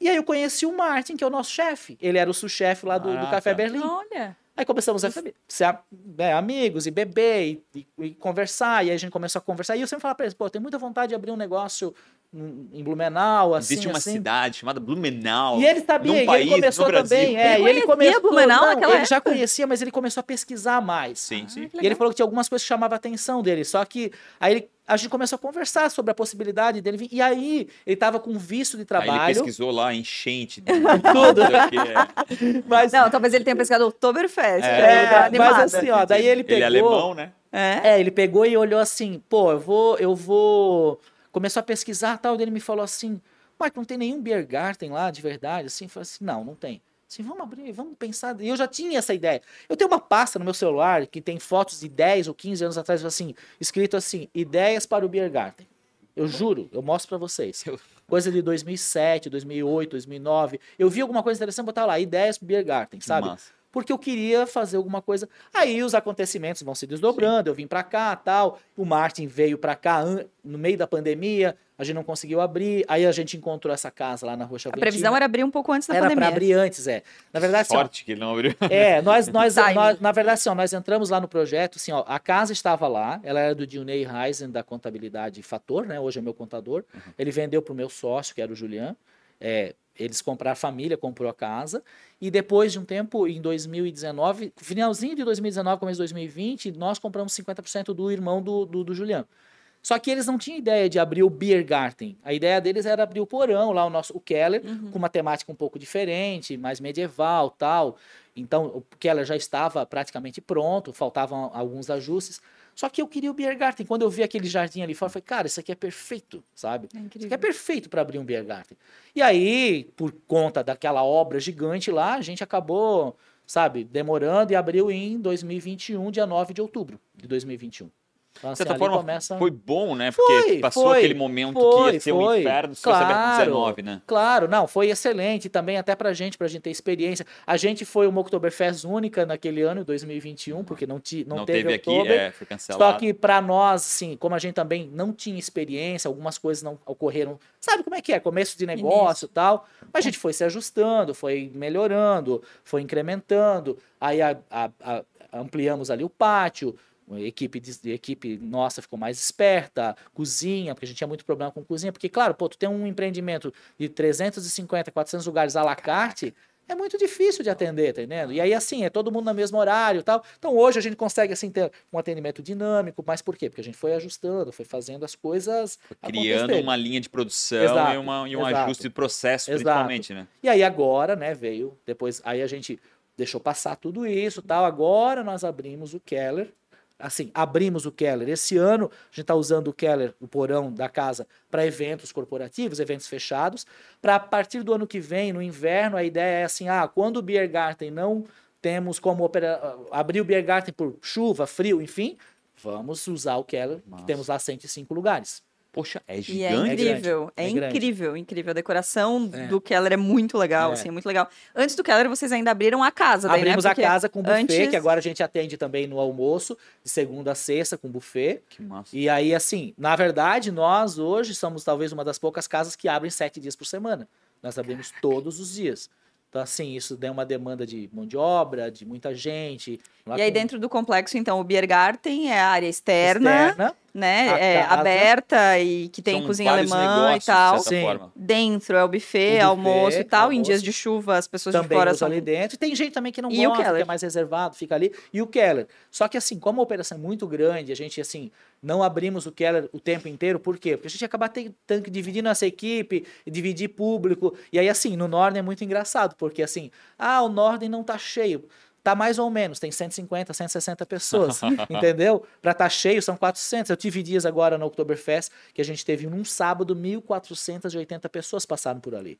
[SPEAKER 3] e aí eu conheci o Martin, que é o nosso chefe, ele era o sous-chefe lá do, do
[SPEAKER 2] Caraca.
[SPEAKER 3] Café Berlim.
[SPEAKER 1] Olha.
[SPEAKER 3] Aí começamos a ser né, amigos e beber e, e- e conversar. E aí a gente começou a conversar. E eu sempre falava pra eles, pô, eu tenho muita vontade de abrir um negócio em Blumenau, assim,
[SPEAKER 2] Existe uma
[SPEAKER 3] assim.
[SPEAKER 2] cidade chamada Blumenau.
[SPEAKER 3] E ele sabia, e
[SPEAKER 2] país,
[SPEAKER 3] ele começou também. É,
[SPEAKER 1] Ele
[SPEAKER 3] ele
[SPEAKER 1] conhecia
[SPEAKER 3] começou.
[SPEAKER 1] Blumenau
[SPEAKER 3] não,
[SPEAKER 1] naquela
[SPEAKER 3] ele já conhecia, mas ele começou a pesquisar mais.
[SPEAKER 2] Sim, sim.
[SPEAKER 1] que
[SPEAKER 3] E ele falou que tinha algumas coisas que chamavam a atenção dele. Só que aí ele- a gente começou a conversar sobre a possibilidade dele vir. E aí ele tava com visto de
[SPEAKER 2] Aí ele
[SPEAKER 3] trabalho.
[SPEAKER 2] pesquisou lá, enchente. <laughs>
[SPEAKER 3] Tudo.
[SPEAKER 2] não sei o que é. <laughs>
[SPEAKER 3] mas,
[SPEAKER 1] Não, talvez ele tenha pescado Oktoberfest.
[SPEAKER 2] É,
[SPEAKER 1] né?
[SPEAKER 3] É, mas assim, ó, daí ele pegou.
[SPEAKER 2] Ele é alemão, né?
[SPEAKER 1] É.
[SPEAKER 3] É, ele pegou e olhou assim, pô, eu vou, eu vou. Começou a pesquisar tal, daí ele me falou assim, Marco, não tem nenhum beer garden lá de verdade? Assim, eu falei assim, não, não tem. Assim, vamos abrir, vamos pensar. E eu já tinha essa ideia. Eu tenho uma pasta no meu celular que tem fotos de 10 ou 15 anos atrás, assim, escrito assim, ideias para o beer garden. Eu juro, eu mostro pra vocês. Coisa de 2007, 2008, 2009. Eu vi alguma coisa interessante, botar lá, ideias pro beer garden, sabe?
[SPEAKER 2] Massa.
[SPEAKER 3] Porque eu queria fazer alguma coisa. Aí os acontecimentos vão se desdobrando, eu vim pra cá, tal. O Martin veio pra cá no meio da pandemia, a gente não conseguiu abrir. Aí a gente encontrou essa casa lá na Rua
[SPEAKER 1] A
[SPEAKER 3] Chaventina.
[SPEAKER 1] previsão era abrir um pouco antes da
[SPEAKER 3] era
[SPEAKER 1] pandemia.
[SPEAKER 3] para abrir antes, é. Na verdade, assim, ó,
[SPEAKER 2] Sorte que ele não abriu. <laughs>
[SPEAKER 3] é, nós, <laughs> nós, nós- na verdade, assim, ó, nós entramos lá no projeto, assim, ó, a casa estava lá, ela era do Dilney Reisen, da contabilidade Fator, né, hoje é meu contador, ele vendeu para o meu sócio, que era o Julian, é, eles compraram a família, comprou a casa, e depois de um tempo, em 2019, finalzinho de 2019, começo de 2020, nós compramos 50% do irmão do, do, do Julian. Só que eles não tinham ideia de abrir o Beer Garden. A ideia deles era abrir o porão, lá o nosso o Keller, com uma temática um pouco diferente, mais medieval tal. Então, o Keller já estava praticamente pronto, faltavam alguns ajustes. Só que eu queria o Beer Garden. Quando eu vi aquele jardim ali fora, eu falei, cara, isso aqui é perfeito, sabe?
[SPEAKER 1] É
[SPEAKER 3] Isso aqui é perfeito para abrir um Beer Garden. E aí, por conta daquela obra gigante lá, a gente acabou, sabe, demorando e abriu em 2021, dia 9 de outubro de 2021. Então,
[SPEAKER 2] De
[SPEAKER 3] assim,
[SPEAKER 2] certa forma,
[SPEAKER 3] começa...
[SPEAKER 2] foi bom, né? Porque
[SPEAKER 3] Foi,
[SPEAKER 2] passou
[SPEAKER 3] foi,
[SPEAKER 2] aquele momento que
[SPEAKER 3] foi,
[SPEAKER 2] ia ser um inferno se fosse
[SPEAKER 3] Claro.
[SPEAKER 2] 19, né?
[SPEAKER 3] Claro, não, foi excelente também até pra gente, pra gente ter experiência. A gente foi uma Oktoberfest única naquele ano, 2021, porque não, ti, não,
[SPEAKER 2] Não,
[SPEAKER 3] teve,
[SPEAKER 2] teve, aqui, é, foi cancelado.
[SPEAKER 3] Só que pra nós, assim, como a gente também não tinha experiência, algumas coisas não ocorreram. Sabe como é que é? Começo de negócio e tal. Mas a gente <laughs> foi se ajustando, foi melhorando, foi incrementando. Aí a- a- a- ampliamos ali o pátio. A equipe, de, a equipe nossa ficou mais esperta, cozinha, porque a gente tinha muito problema com cozinha, porque, claro, pô, tu tem um empreendimento de 350, 400 lugares à la carte, é muito difícil de atender, tá entendendo? E aí, assim, é todo mundo no mesmo horário e tal. Então, hoje a gente consegue, assim, ter um atendimento dinâmico, mas por quê? Porque a gente foi ajustando, foi fazendo as coisas
[SPEAKER 2] Criando uma linha de produção
[SPEAKER 3] Exato,
[SPEAKER 2] e, uma, e um
[SPEAKER 3] exato.
[SPEAKER 2] ajuste de processo,
[SPEAKER 3] Exato.
[SPEAKER 2] principalmente, né?
[SPEAKER 3] E aí agora, né, veio, depois, aí a gente deixou passar tudo isso tal, agora nós abrimos o Keller, assim, abrimos o Keller. Esse ano a gente está usando o Keller, o porão da casa, para eventos corporativos, eventos fechados, para a partir do ano que vem, no inverno, a ideia é assim, ah, quando o Beer Garden não temos como opera- abrir o Beer Garden por chuva, frio, enfim, vamos usar o Keller, que
[SPEAKER 2] Massa.
[SPEAKER 3] temos lá 105 lugares.
[SPEAKER 2] Poxa, é
[SPEAKER 1] E é
[SPEAKER 2] gigante.
[SPEAKER 1] incrível, é,
[SPEAKER 3] é
[SPEAKER 1] incrível, incrível. A decoração
[SPEAKER 3] É.
[SPEAKER 1] do Keller é muito legal,
[SPEAKER 3] É.
[SPEAKER 1] assim, é muito legal. Antes do Keller, vocês ainda abriram a casa, daí,
[SPEAKER 3] Abrimos
[SPEAKER 1] né?
[SPEAKER 3] a casa com buffet,
[SPEAKER 1] antes-
[SPEAKER 3] que agora a gente atende também no almoço, de segunda a sexta, com buffet.
[SPEAKER 2] Que massa.
[SPEAKER 3] E aí, assim, na verdade, nós hoje somos talvez uma das poucas casas que abrem sete dias por semana. Nós abrimos todos os dias. Então, assim, isso deu uma demanda de mão de obra, de muita gente.
[SPEAKER 1] E aí
[SPEAKER 3] com-
[SPEAKER 1] dentro do complexo, então, o Biergarten é a área externa,
[SPEAKER 3] externa.
[SPEAKER 1] Né? É aberta e que tem cozinha alemã
[SPEAKER 2] negócios,
[SPEAKER 1] e tal.
[SPEAKER 2] De
[SPEAKER 3] Sim.
[SPEAKER 2] forma.
[SPEAKER 1] Dentro é o buffet,
[SPEAKER 3] O buffet,
[SPEAKER 1] almoço e tal. Em
[SPEAKER 3] almoço.
[SPEAKER 1] dias de chuva, as pessoas de
[SPEAKER 3] também
[SPEAKER 1] fora
[SPEAKER 3] usa
[SPEAKER 1] são.
[SPEAKER 3] ali dentro. E tem gente também que não
[SPEAKER 1] E o
[SPEAKER 3] gosta, que
[SPEAKER 1] Keller?
[SPEAKER 3] é mais reservado, fica ali. E o Keller. Só que assim, como a operação é muito grande, a gente assim, não abrimos o Keller o tempo inteiro, por quê? Porque a gente ia acabar ter- tendo que dividir nossa equipe, dividir público. E aí assim, no Norden é muito engraçado, porque assim, ah, o Norden não tá cheio. Tá mais ou menos, tem 150, 160 pessoas, entendeu? Pra tá cheio são 400. Eu tive dias agora no Oktoberfest que a gente teve num sábado 1.480 pessoas passaram por ali.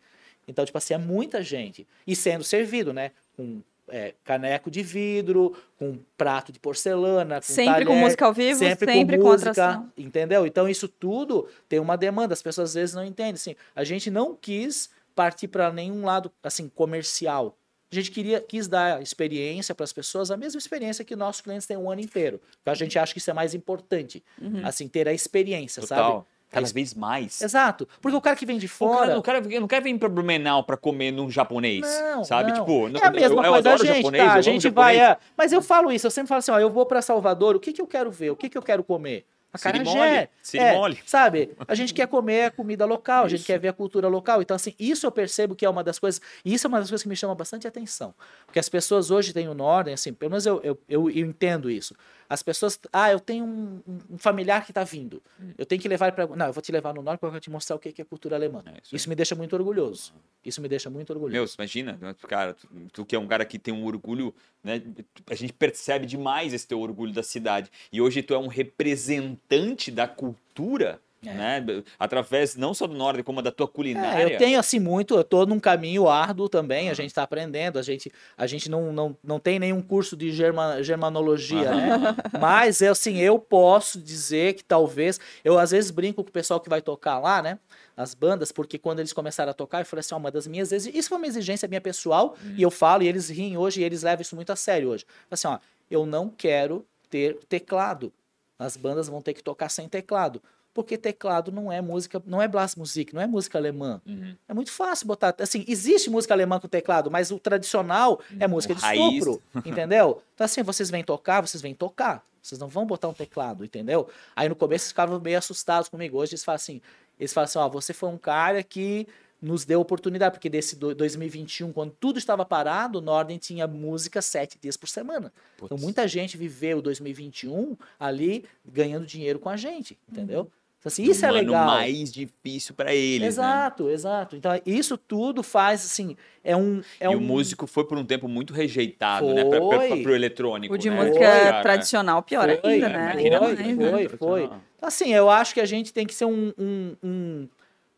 [SPEAKER 3] Então, tipo assim, é muita gente. E sendo servido, né? Com é, caneco de vidro, com prato de porcelana, com
[SPEAKER 1] Sempre com
[SPEAKER 3] talher,
[SPEAKER 1] música ao vivo, sempre,
[SPEAKER 3] sempre,
[SPEAKER 1] com,
[SPEAKER 3] com música,
[SPEAKER 1] atração.
[SPEAKER 3] entendeu? Então isso tudo tem uma demanda, as pessoas às vezes não entendem. Assim, a gente não quis partir para nenhum lado assim comercial. A gente queria quis dar experiência para as pessoas, a mesma experiência que nossos clientes têm o ano inteiro. Então a gente acha que isso é mais importante,
[SPEAKER 1] Uhum.
[SPEAKER 3] assim ter a experiência, sabe?
[SPEAKER 2] Total. Cada vez mais.
[SPEAKER 3] Exato, porque o cara que vem de
[SPEAKER 2] O
[SPEAKER 3] fora,
[SPEAKER 2] cara, o cara não quer vir pra Blumenau pra comer num japonês,
[SPEAKER 3] Não,
[SPEAKER 2] sabe?
[SPEAKER 3] não.
[SPEAKER 2] Tipo,
[SPEAKER 3] é a mesma
[SPEAKER 2] eu, eu
[SPEAKER 3] coisa a
[SPEAKER 2] adoro
[SPEAKER 3] gente,
[SPEAKER 2] japonês,
[SPEAKER 3] tá?
[SPEAKER 2] eu
[SPEAKER 3] A gente
[SPEAKER 2] japonês.
[SPEAKER 3] vai, é, mas eu falo isso, eu sempre falo assim, ó, eu vou para Salvador, o que que eu quero ver? O que que eu quero comer? A
[SPEAKER 2] Siri
[SPEAKER 3] carajé.
[SPEAKER 2] mole, Siri
[SPEAKER 3] É, sabe? A gente quer comer a comida local, a gente
[SPEAKER 2] Isso.
[SPEAKER 3] quer ver a cultura local. Então, assim, isso eu percebo que é uma das coisas. E isso é uma das coisas que me chama bastante atenção. Porque as pessoas hoje têm o Norden, assim, pelo menos eu, eu, eu, eu entendo isso. As pessoas. Ah, eu tenho um, um familiar que está vindo. Eu tenho que levar para. Não, eu vou te levar no Norte para te mostrar o que é cultura alemã.
[SPEAKER 2] É, isso
[SPEAKER 3] isso me deixa muito orgulhoso. Isso me deixa muito orgulhoso.
[SPEAKER 2] Meu, imagina, né, cara, tu, tu que é um cara que tem um orgulho, né? A gente percebe demais esse teu orgulho da cidade. E hoje tu é um representante da cultura,
[SPEAKER 3] É.
[SPEAKER 2] né? Através não só do norte, como da tua culinária.
[SPEAKER 3] É, eu tenho assim muito, eu tô num caminho árduo também, a gente está aprendendo, a gente, a gente não, não, não tem nenhum curso de germa, germanologia, né? <laughs> Mas eu, assim, eu posso dizer que talvez, eu às vezes brinco com o pessoal que vai tocar lá, né? As bandas, porque quando eles começaram a tocar, eu falei assim, uma das minhas exi- isso foi uma exigência minha pessoal, e eu falo, e eles riem hoje, e eles levam isso muito a sério hoje. Assim, ó, eu não quero ter teclado. As bandas vão ter que tocar sem teclado. Porque teclado não é música, não é Blasmusik, não é música alemã.
[SPEAKER 2] Uhum.
[SPEAKER 3] É muito fácil botar. Assim, existe música alemã com teclado, mas o tradicional é música
[SPEAKER 2] O
[SPEAKER 3] de
[SPEAKER 2] raiz.
[SPEAKER 3] sopro, <laughs> entendeu? Então, assim, vocês vêm tocar, vocês vêm tocar. Vocês não vão botar um teclado, entendeu? Aí no começo eles ficavam meio assustados comigo. Hoje eles falam assim: eles falam assim, ó, você foi um cara que nos deu oportunidade, porque desse do- 2021, quando tudo estava parado, o Norden tinha música sete dias por semana. Então
[SPEAKER 2] Putz.
[SPEAKER 3] muita gente viveu 2021 ali ganhando dinheiro com a gente, entendeu? Então, assim, isso é
[SPEAKER 2] ano
[SPEAKER 3] legal.
[SPEAKER 2] mais difícil pra eles, né?
[SPEAKER 3] Exato, exato. Então, isso tudo faz, assim, é um... É
[SPEAKER 2] e
[SPEAKER 3] um...
[SPEAKER 2] o músico foi por um tempo muito rejeitado, né? Pra, pra, pra,
[SPEAKER 3] Foi.
[SPEAKER 2] pro eletrônico.
[SPEAKER 1] O de
[SPEAKER 2] né?
[SPEAKER 1] música
[SPEAKER 2] Cara,
[SPEAKER 1] tradicional, pior
[SPEAKER 3] Foi,
[SPEAKER 1] ainda,
[SPEAKER 2] é,
[SPEAKER 1] né?
[SPEAKER 3] foi,
[SPEAKER 1] né?
[SPEAKER 3] foi, foi. Então, assim, eu acho que a gente tem que ser um, um, um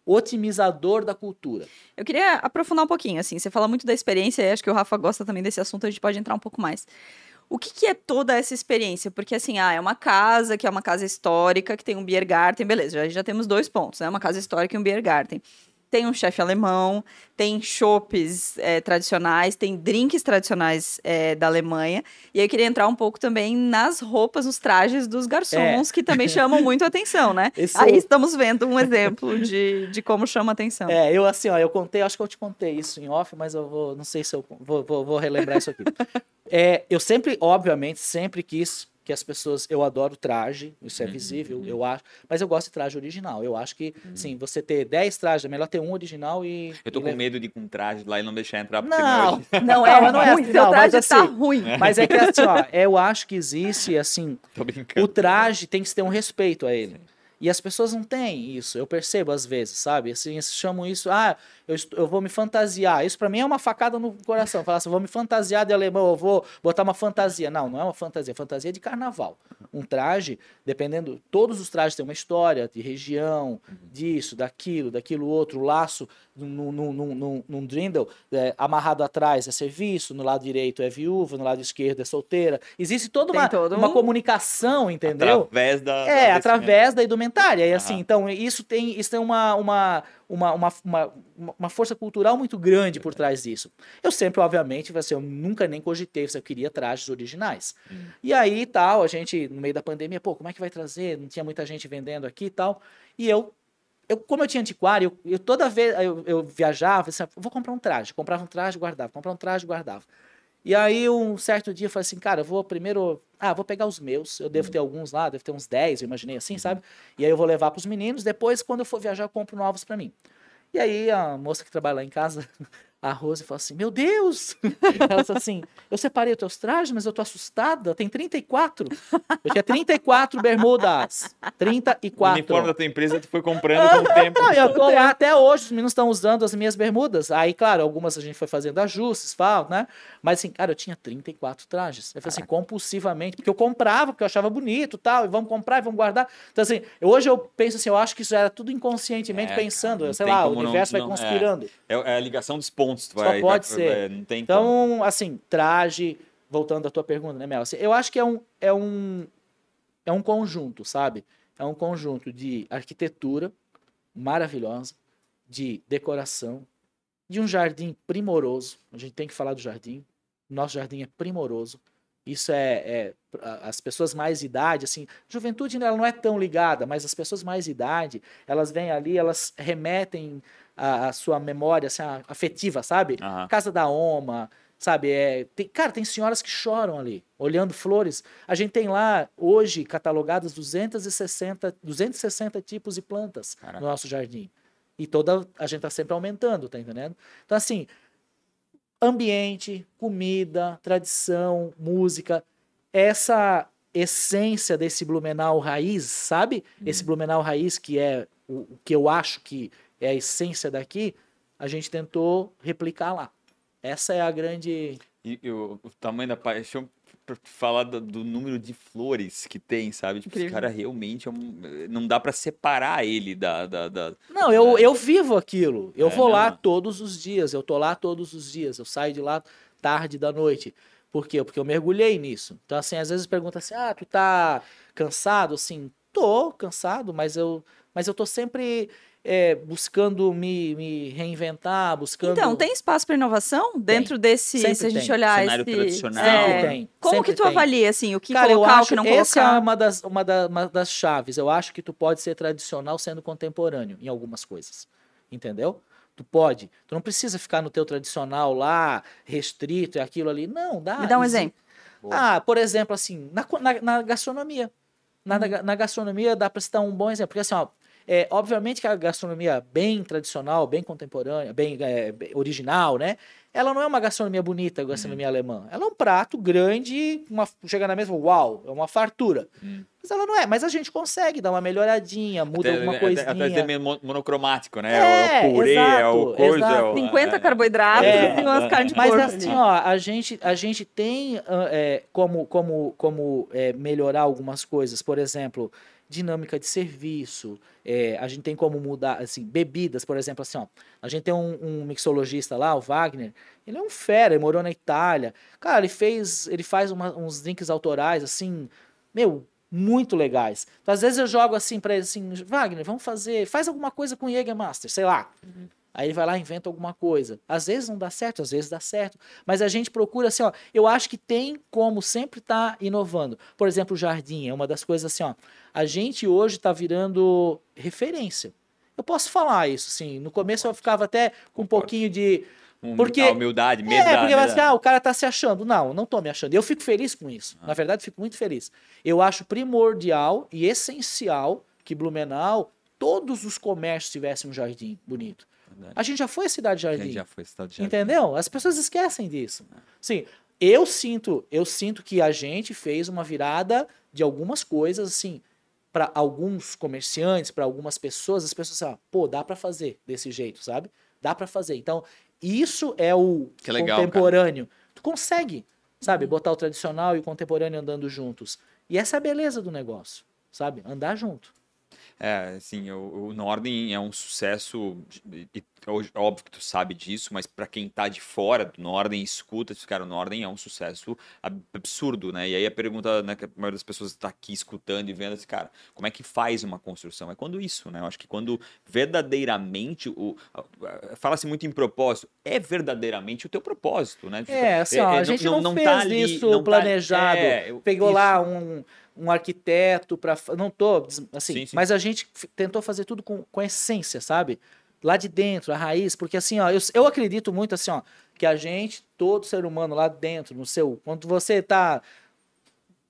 [SPEAKER 3] otimizador da cultura.
[SPEAKER 1] Eu queria aprofundar um pouquinho, assim, você fala muito da experiência, e acho que o Rafa gosta também desse assunto, a gente pode entrar um pouco mais. O que, que é toda essa experiência? Porque, assim, ah, é uma casa que é uma casa histórica, que tem um Biergarten, beleza, já, já temos dois pontos, né? Uma casa histórica e um Biergarten. Tem um chefe alemão, tem chopes é, tradicionais, tem drinks tradicionais é, da Alemanha. E eu queria entrar um pouco também nas roupas, nos trajes dos garçons, que também <laughs> chamam muito a atenção, né?
[SPEAKER 3] Esse
[SPEAKER 1] Aí
[SPEAKER 3] é
[SPEAKER 1] estamos vendo um exemplo de, de como chama a atenção.
[SPEAKER 3] É, eu assim, ó, eu contei, acho que eu te contei isso em off, mas eu vou, não sei se eu vou, vou, vou relembrar isso aqui. É, eu sempre, obviamente, sempre quis que as pessoas, eu adoro traje, isso é visível, eu acho, mas eu gosto de traje original. Eu acho que, sim, você ter 10 trajes, é melhor ter um original e
[SPEAKER 2] Eu tô
[SPEAKER 3] e
[SPEAKER 2] com levar- medo de ir com traje lá e não deixar entrar, porque
[SPEAKER 3] Não,
[SPEAKER 2] meu, <laughs>
[SPEAKER 1] Não é,
[SPEAKER 3] Não, não é
[SPEAKER 1] ruim,
[SPEAKER 3] assim,
[SPEAKER 1] seu
[SPEAKER 3] não,
[SPEAKER 1] traje
[SPEAKER 3] mas
[SPEAKER 1] tá
[SPEAKER 3] assim-
[SPEAKER 1] ruim. <laughs>
[SPEAKER 3] mas é que assim, ó, eu acho que existe assim, <laughs>
[SPEAKER 2] tô brincando.
[SPEAKER 3] o traje tem que ter um respeito a ele. E as pessoas não têm isso, eu percebo às vezes, sabe? Assim, eles chamam isso, ah, eu, eu vou me fantasiar. Isso pra mim é uma facada no coração. Falar assim, eu vou me fantasiar de alemão, eu vou botar uma fantasia. Não, não é uma fantasia, fantasia de carnaval. Um traje, dependendo, todos os trajes têm uma história de região, disso, daquilo, daquilo outro, laço num, num, num, num, num drindle é, amarrado atrás é serviço, no lado direito é viúva, no lado esquerdo é solteira. Existe toda uma,
[SPEAKER 1] todo
[SPEAKER 3] uma
[SPEAKER 1] um-
[SPEAKER 3] comunicação, entendeu?
[SPEAKER 2] Através da.
[SPEAKER 3] É,
[SPEAKER 2] da
[SPEAKER 3] através da indumentária. E assim, então, isso tem, isso tem uma, uma, uma, uma, uma, uma força cultural muito grande por trás disso. Eu sempre, obviamente, assim, eu nunca nem cogitei se eu queria trajes originais. E aí, tal, a gente, no meio da pandemia, pô, como é que vai trazer? Não tinha muita gente vendendo aqui e tal. E eu, eu como eu tinha antiquário, eu, eu toda vez eu, eu viajava, assim, vou comprar um traje. Comprava um traje, guardava. Comprava um traje, guardava. E aí, um certo dia, eu falei assim, cara, eu vou primeiro. Ah, vou pegar os meus. Eu devo ter alguns lá, devo ter uns 10, eu imaginei assim, sabe? E aí eu vou levar pros meninos. Depois, quando eu for viajar, eu compro novos pra mim. E aí, a moça que trabalha lá em casa, <laughs> a Rose, falou assim: Meu Deus! <laughs> Ela disse assim: Eu separei os teus trajes, mas eu tô assustada. Tem 34. Eu tinha 34 bermudas.
[SPEAKER 2] O
[SPEAKER 3] 34.
[SPEAKER 2] uniforme da tua empresa tu foi comprando com o <laughs> tempo.
[SPEAKER 3] Não, eu tô lá até hoje, os meninos estão usando as minhas bermudas. Aí, claro, algumas a gente foi fazendo ajustes, fal, né? Mas assim, cara, eu tinha 34 trajes. Eu falei assim, compulsivamente, porque eu comprava, porque eu achava bonito tal, e vamos comprar e vamos guardar. Então, assim, hoje eu penso assim, eu acho que isso era tudo inconscientemente
[SPEAKER 2] É,
[SPEAKER 3] pensando, sei lá, o
[SPEAKER 2] como não-
[SPEAKER 3] universo vai
[SPEAKER 2] não- é.
[SPEAKER 3] conspirando.
[SPEAKER 2] É, é a ligação dos pontos.
[SPEAKER 3] Só
[SPEAKER 2] vai,
[SPEAKER 3] pode
[SPEAKER 2] vai-
[SPEAKER 3] ser.
[SPEAKER 2] é, não tem como.
[SPEAKER 3] Então, assim, traje, voltando à tua pergunta, né, Mel? Assim, eu acho que é um, é um é um conjunto, sabe? É um conjunto de arquitetura maravilhosa, de decoração, de um jardim primoroso. A gente tem que falar do jardim. Nosso jardim é primoroso. Isso é, é as pessoas mais idade, assim, juventude ela não é tão ligada, mas as pessoas mais idade, elas vêm ali, elas remetem a, a sua memória assim, afetiva, sabe?
[SPEAKER 2] Aham.
[SPEAKER 3] Casa da Oma, sabe? É, tem, cara, tem senhoras que choram ali, olhando flores. A gente tem lá, hoje, catalogadas 260, 260 tipos de plantas
[SPEAKER 2] Caraca.
[SPEAKER 3] no nosso jardim. E toda a gente tá sempre aumentando, tá entendendo? Então, assim, ambiente, comida, tradição, música, essa essência desse Blumenau raiz, sabe? Esse Blumenau raiz que é o, o que eu acho que é a essência daqui, a gente tentou replicar lá. Essa é a grande.
[SPEAKER 2] E, e o, o tamanho da paixão pra falar do, do número de flores que tem, sabe? Tipo, esse cara realmente é um, não dá pra separar ele da. da, da-
[SPEAKER 3] Não, eu, eu vivo aquilo. Eu
[SPEAKER 2] É
[SPEAKER 3] vou lá
[SPEAKER 2] mesmo?
[SPEAKER 3] todos os dias. Eu tô lá todos os dias. Eu saio de lá tarde da noite. Por quê? Porque eu mergulhei nisso. Então, assim, às vezes pergunta assim: ah, tu tá cansado? Assim, tô cansado, mas eu, mas eu tô sempre é, buscando me, me reinventar, buscando.
[SPEAKER 1] Então, tem espaço para inovação dentro desse,
[SPEAKER 3] Sempre
[SPEAKER 1] se a gente
[SPEAKER 3] tem.
[SPEAKER 1] olhar
[SPEAKER 2] Cenário
[SPEAKER 1] esse...
[SPEAKER 2] tradicional.
[SPEAKER 1] É.
[SPEAKER 3] Tem.
[SPEAKER 1] Como
[SPEAKER 3] sempre
[SPEAKER 1] que tu
[SPEAKER 3] tem.
[SPEAKER 1] avalia, assim, o que
[SPEAKER 3] Cara, eu
[SPEAKER 1] colocar, o
[SPEAKER 3] acho
[SPEAKER 1] que não
[SPEAKER 3] essa é
[SPEAKER 1] colocar?
[SPEAKER 3] uma das, uma, da- uma das chaves. Eu acho que tu pode ser tradicional sendo contemporâneo em algumas coisas. Entendeu? Tu pode. Tu não precisa ficar no teu tradicional lá, restrito, e aquilo ali. Não, dá.
[SPEAKER 1] Me dá um exemplo.
[SPEAKER 3] Ah, por exemplo, assim, na, na, na gastronomia. Na, na, na gastronomia dá para citar um bom exemplo. Porque assim, ó, é, obviamente que a gastronomia bem tradicional, bem contemporânea, bem, é, bem original, né? Ela não é uma gastronomia bonita, a
[SPEAKER 2] Uhum.
[SPEAKER 3] gastronomia alemã. Ela é um prato grande, uma, chega na mesma, uau, é uma fartura.
[SPEAKER 2] Hum.
[SPEAKER 3] Mas ela não é. Mas a gente consegue dar uma melhoradinha, muda
[SPEAKER 2] até,
[SPEAKER 3] alguma
[SPEAKER 2] até-
[SPEAKER 3] coisinha.
[SPEAKER 2] Até ser meio mon- monocromático, né?
[SPEAKER 3] É,
[SPEAKER 2] é o purê, é o
[SPEAKER 3] exato,
[SPEAKER 2] coisa.
[SPEAKER 3] exato.
[SPEAKER 2] É o,
[SPEAKER 1] 50
[SPEAKER 2] é,
[SPEAKER 1] carboidratos
[SPEAKER 3] É.
[SPEAKER 1] e umas carnes de
[SPEAKER 3] Mas
[SPEAKER 1] porco
[SPEAKER 3] assim, ó, a gente, a gente tem ah, é, como, como, como é, melhorar algumas coisas. Por exemplo, dinâmica de serviço. é, a gente tem como mudar, assim, bebidas, por exemplo, assim, ó. A gente tem um, um mixologista lá, o Wagner. Ele é um fera, ele morou na Itália. Cara, ele fez, ele faz uma- uns drinks autorais, assim, meu, muito legais. Então, às vezes eu jogo assim pra ele, assim, Wagner, vamos fazer, faz alguma coisa com Jägermaster, sei lá. Aí ele vai lá e inventa alguma coisa. Às vezes não dá certo, às vezes dá certo. Mas a gente procura assim, ó. Eu acho que tem como sempre estar inovando. Por exemplo, o jardim é uma das coisas assim, ó. A gente hoje está virando referência. Eu posso falar isso, sim. No começo eu ficava até com um pouquinho de. Porque-
[SPEAKER 2] a humildade, medo
[SPEAKER 3] É, porque
[SPEAKER 2] medo
[SPEAKER 3] assim, ah, o cara tá se achando. Não, não tô me achando. Eu fico feliz com isso.
[SPEAKER 2] Ah.
[SPEAKER 3] Na verdade, fico muito feliz. Eu acho primordial e essencial que Blumenau, todos os comércios tivessem um jardim bonito.
[SPEAKER 2] Verdade.
[SPEAKER 3] A gente já foi a cidade
[SPEAKER 2] A
[SPEAKER 3] jardim.
[SPEAKER 2] gente já foi estado de jardim.
[SPEAKER 3] Entendeu? As pessoas esquecem disso. Sim, eu sinto, eu sinto que a gente fez uma virada de algumas coisas assim, para alguns comerciantes, para algumas pessoas, as pessoas assim, ó, pô, dá para fazer desse jeito, sabe? Dá pra fazer. Então, isso é o
[SPEAKER 2] Que legal,
[SPEAKER 3] contemporâneo. Tu consegue, sabe, botar o tradicional e o contemporâneo andando juntos. E essa é a beleza do negócio, sabe? Andar junto.
[SPEAKER 2] É, assim, o, o Norden é um sucesso, óbvio que tu sabe disso, mas pra quem tá de fora do Norden escuta, esse cara, o Norden é um sucesso ab- absurdo, né? E aí a pergunta, né, que a maioria das pessoas está aqui escutando e vendo esse cara, como é que faz uma construção? É quando isso, né? Eu acho que quando verdadeiramente o fala-se muito em propósito, é verdadeiramente o teu propósito, né?
[SPEAKER 3] É, assim, ó, a gente não, fez
[SPEAKER 2] tá ali,
[SPEAKER 3] isso
[SPEAKER 2] não tá-
[SPEAKER 3] planejado.
[SPEAKER 2] é, eu-
[SPEAKER 3] Pegou
[SPEAKER 2] isso.
[SPEAKER 3] lá um, um arquiteto para não tô assim,
[SPEAKER 2] Sim, sim.
[SPEAKER 3] mas a gente tentou fazer tudo com, com essência, sabe? Lá de dentro, a raiz, porque assim, ó, eu, eu acredito muito assim, ó, que a gente, todo ser humano lá dentro, no seu, quando você tá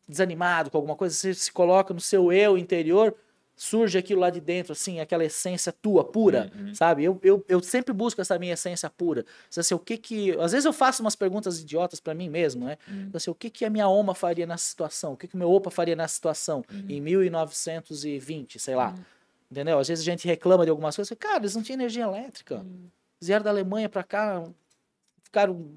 [SPEAKER 3] desanimado com alguma coisa, você se coloca no seu eu interior, surge aquilo lá de dentro, assim, aquela essência tua, pura,
[SPEAKER 2] Uhum.
[SPEAKER 3] sabe? Eu, eu, eu sempre busco essa minha essência pura. Assim, o que que... Às vezes eu faço umas perguntas idiotas pra mim mesmo, né?
[SPEAKER 2] Uhum.
[SPEAKER 3] Assim, o que que a minha alma faria nessa situação? O que que o meu opa faria nessa situação?
[SPEAKER 2] Uhum.
[SPEAKER 3] Em 1920, sei lá. Entendeu? Às vezes a gente reclama de algumas coisas. Cara, eles não tinham energia elétrica. Eles vieram da Alemanha pra cá, ficaram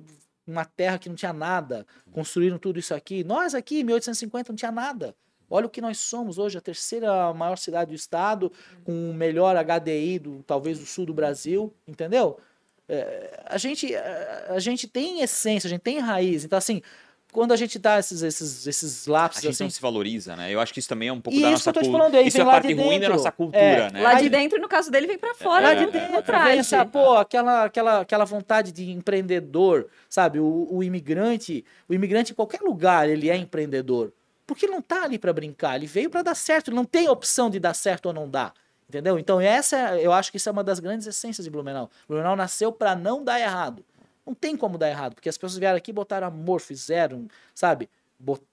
[SPEAKER 3] numa terra que não tinha nada, construíram tudo isso aqui. Nós aqui, em 1850, não tinha nada. Olha o que nós somos hoje, a terceira maior cidade do estado, com o melhor HDI do talvez do sul do Brasil, entendeu? É, a gente a, a gente tem essência, a gente tem raiz. Então assim, quando a gente dá esses esses esses
[SPEAKER 2] A
[SPEAKER 3] lapsos
[SPEAKER 2] gente
[SPEAKER 3] assim,
[SPEAKER 2] não se valoriza, né? Eu acho que isso também é um pouco
[SPEAKER 3] E
[SPEAKER 2] da
[SPEAKER 3] isso que
[SPEAKER 2] nossa
[SPEAKER 3] eu tô te
[SPEAKER 2] cultura.
[SPEAKER 3] falando aí,
[SPEAKER 2] Isso
[SPEAKER 3] vem
[SPEAKER 2] é a
[SPEAKER 3] lá
[SPEAKER 2] parte
[SPEAKER 3] de
[SPEAKER 2] ruim da nossa
[SPEAKER 3] É,
[SPEAKER 2] cultura, né?
[SPEAKER 1] Lá de dentro, no caso dele, vem pra fora.
[SPEAKER 3] Lá
[SPEAKER 2] É,
[SPEAKER 3] de
[SPEAKER 1] não
[SPEAKER 3] dentro,
[SPEAKER 1] tem atrás.
[SPEAKER 3] pensa, pô, aquela, aquela, aquela vontade de empreendedor, sabe? O, o imigrante, o imigrante em qualquer lugar, ele é empreendedor. Porque ele não tá ali para brincar, ele veio para dar certo, ele não tem opção de dar certo ou não dar. Entendeu? Então, essa, é- eu acho que isso é uma das grandes essências de Blumenau. Blumenau nasceu para não dar errado. Não tem como dar errado, porque as pessoas vieram aqui, botaram amor, fizeram, sabe?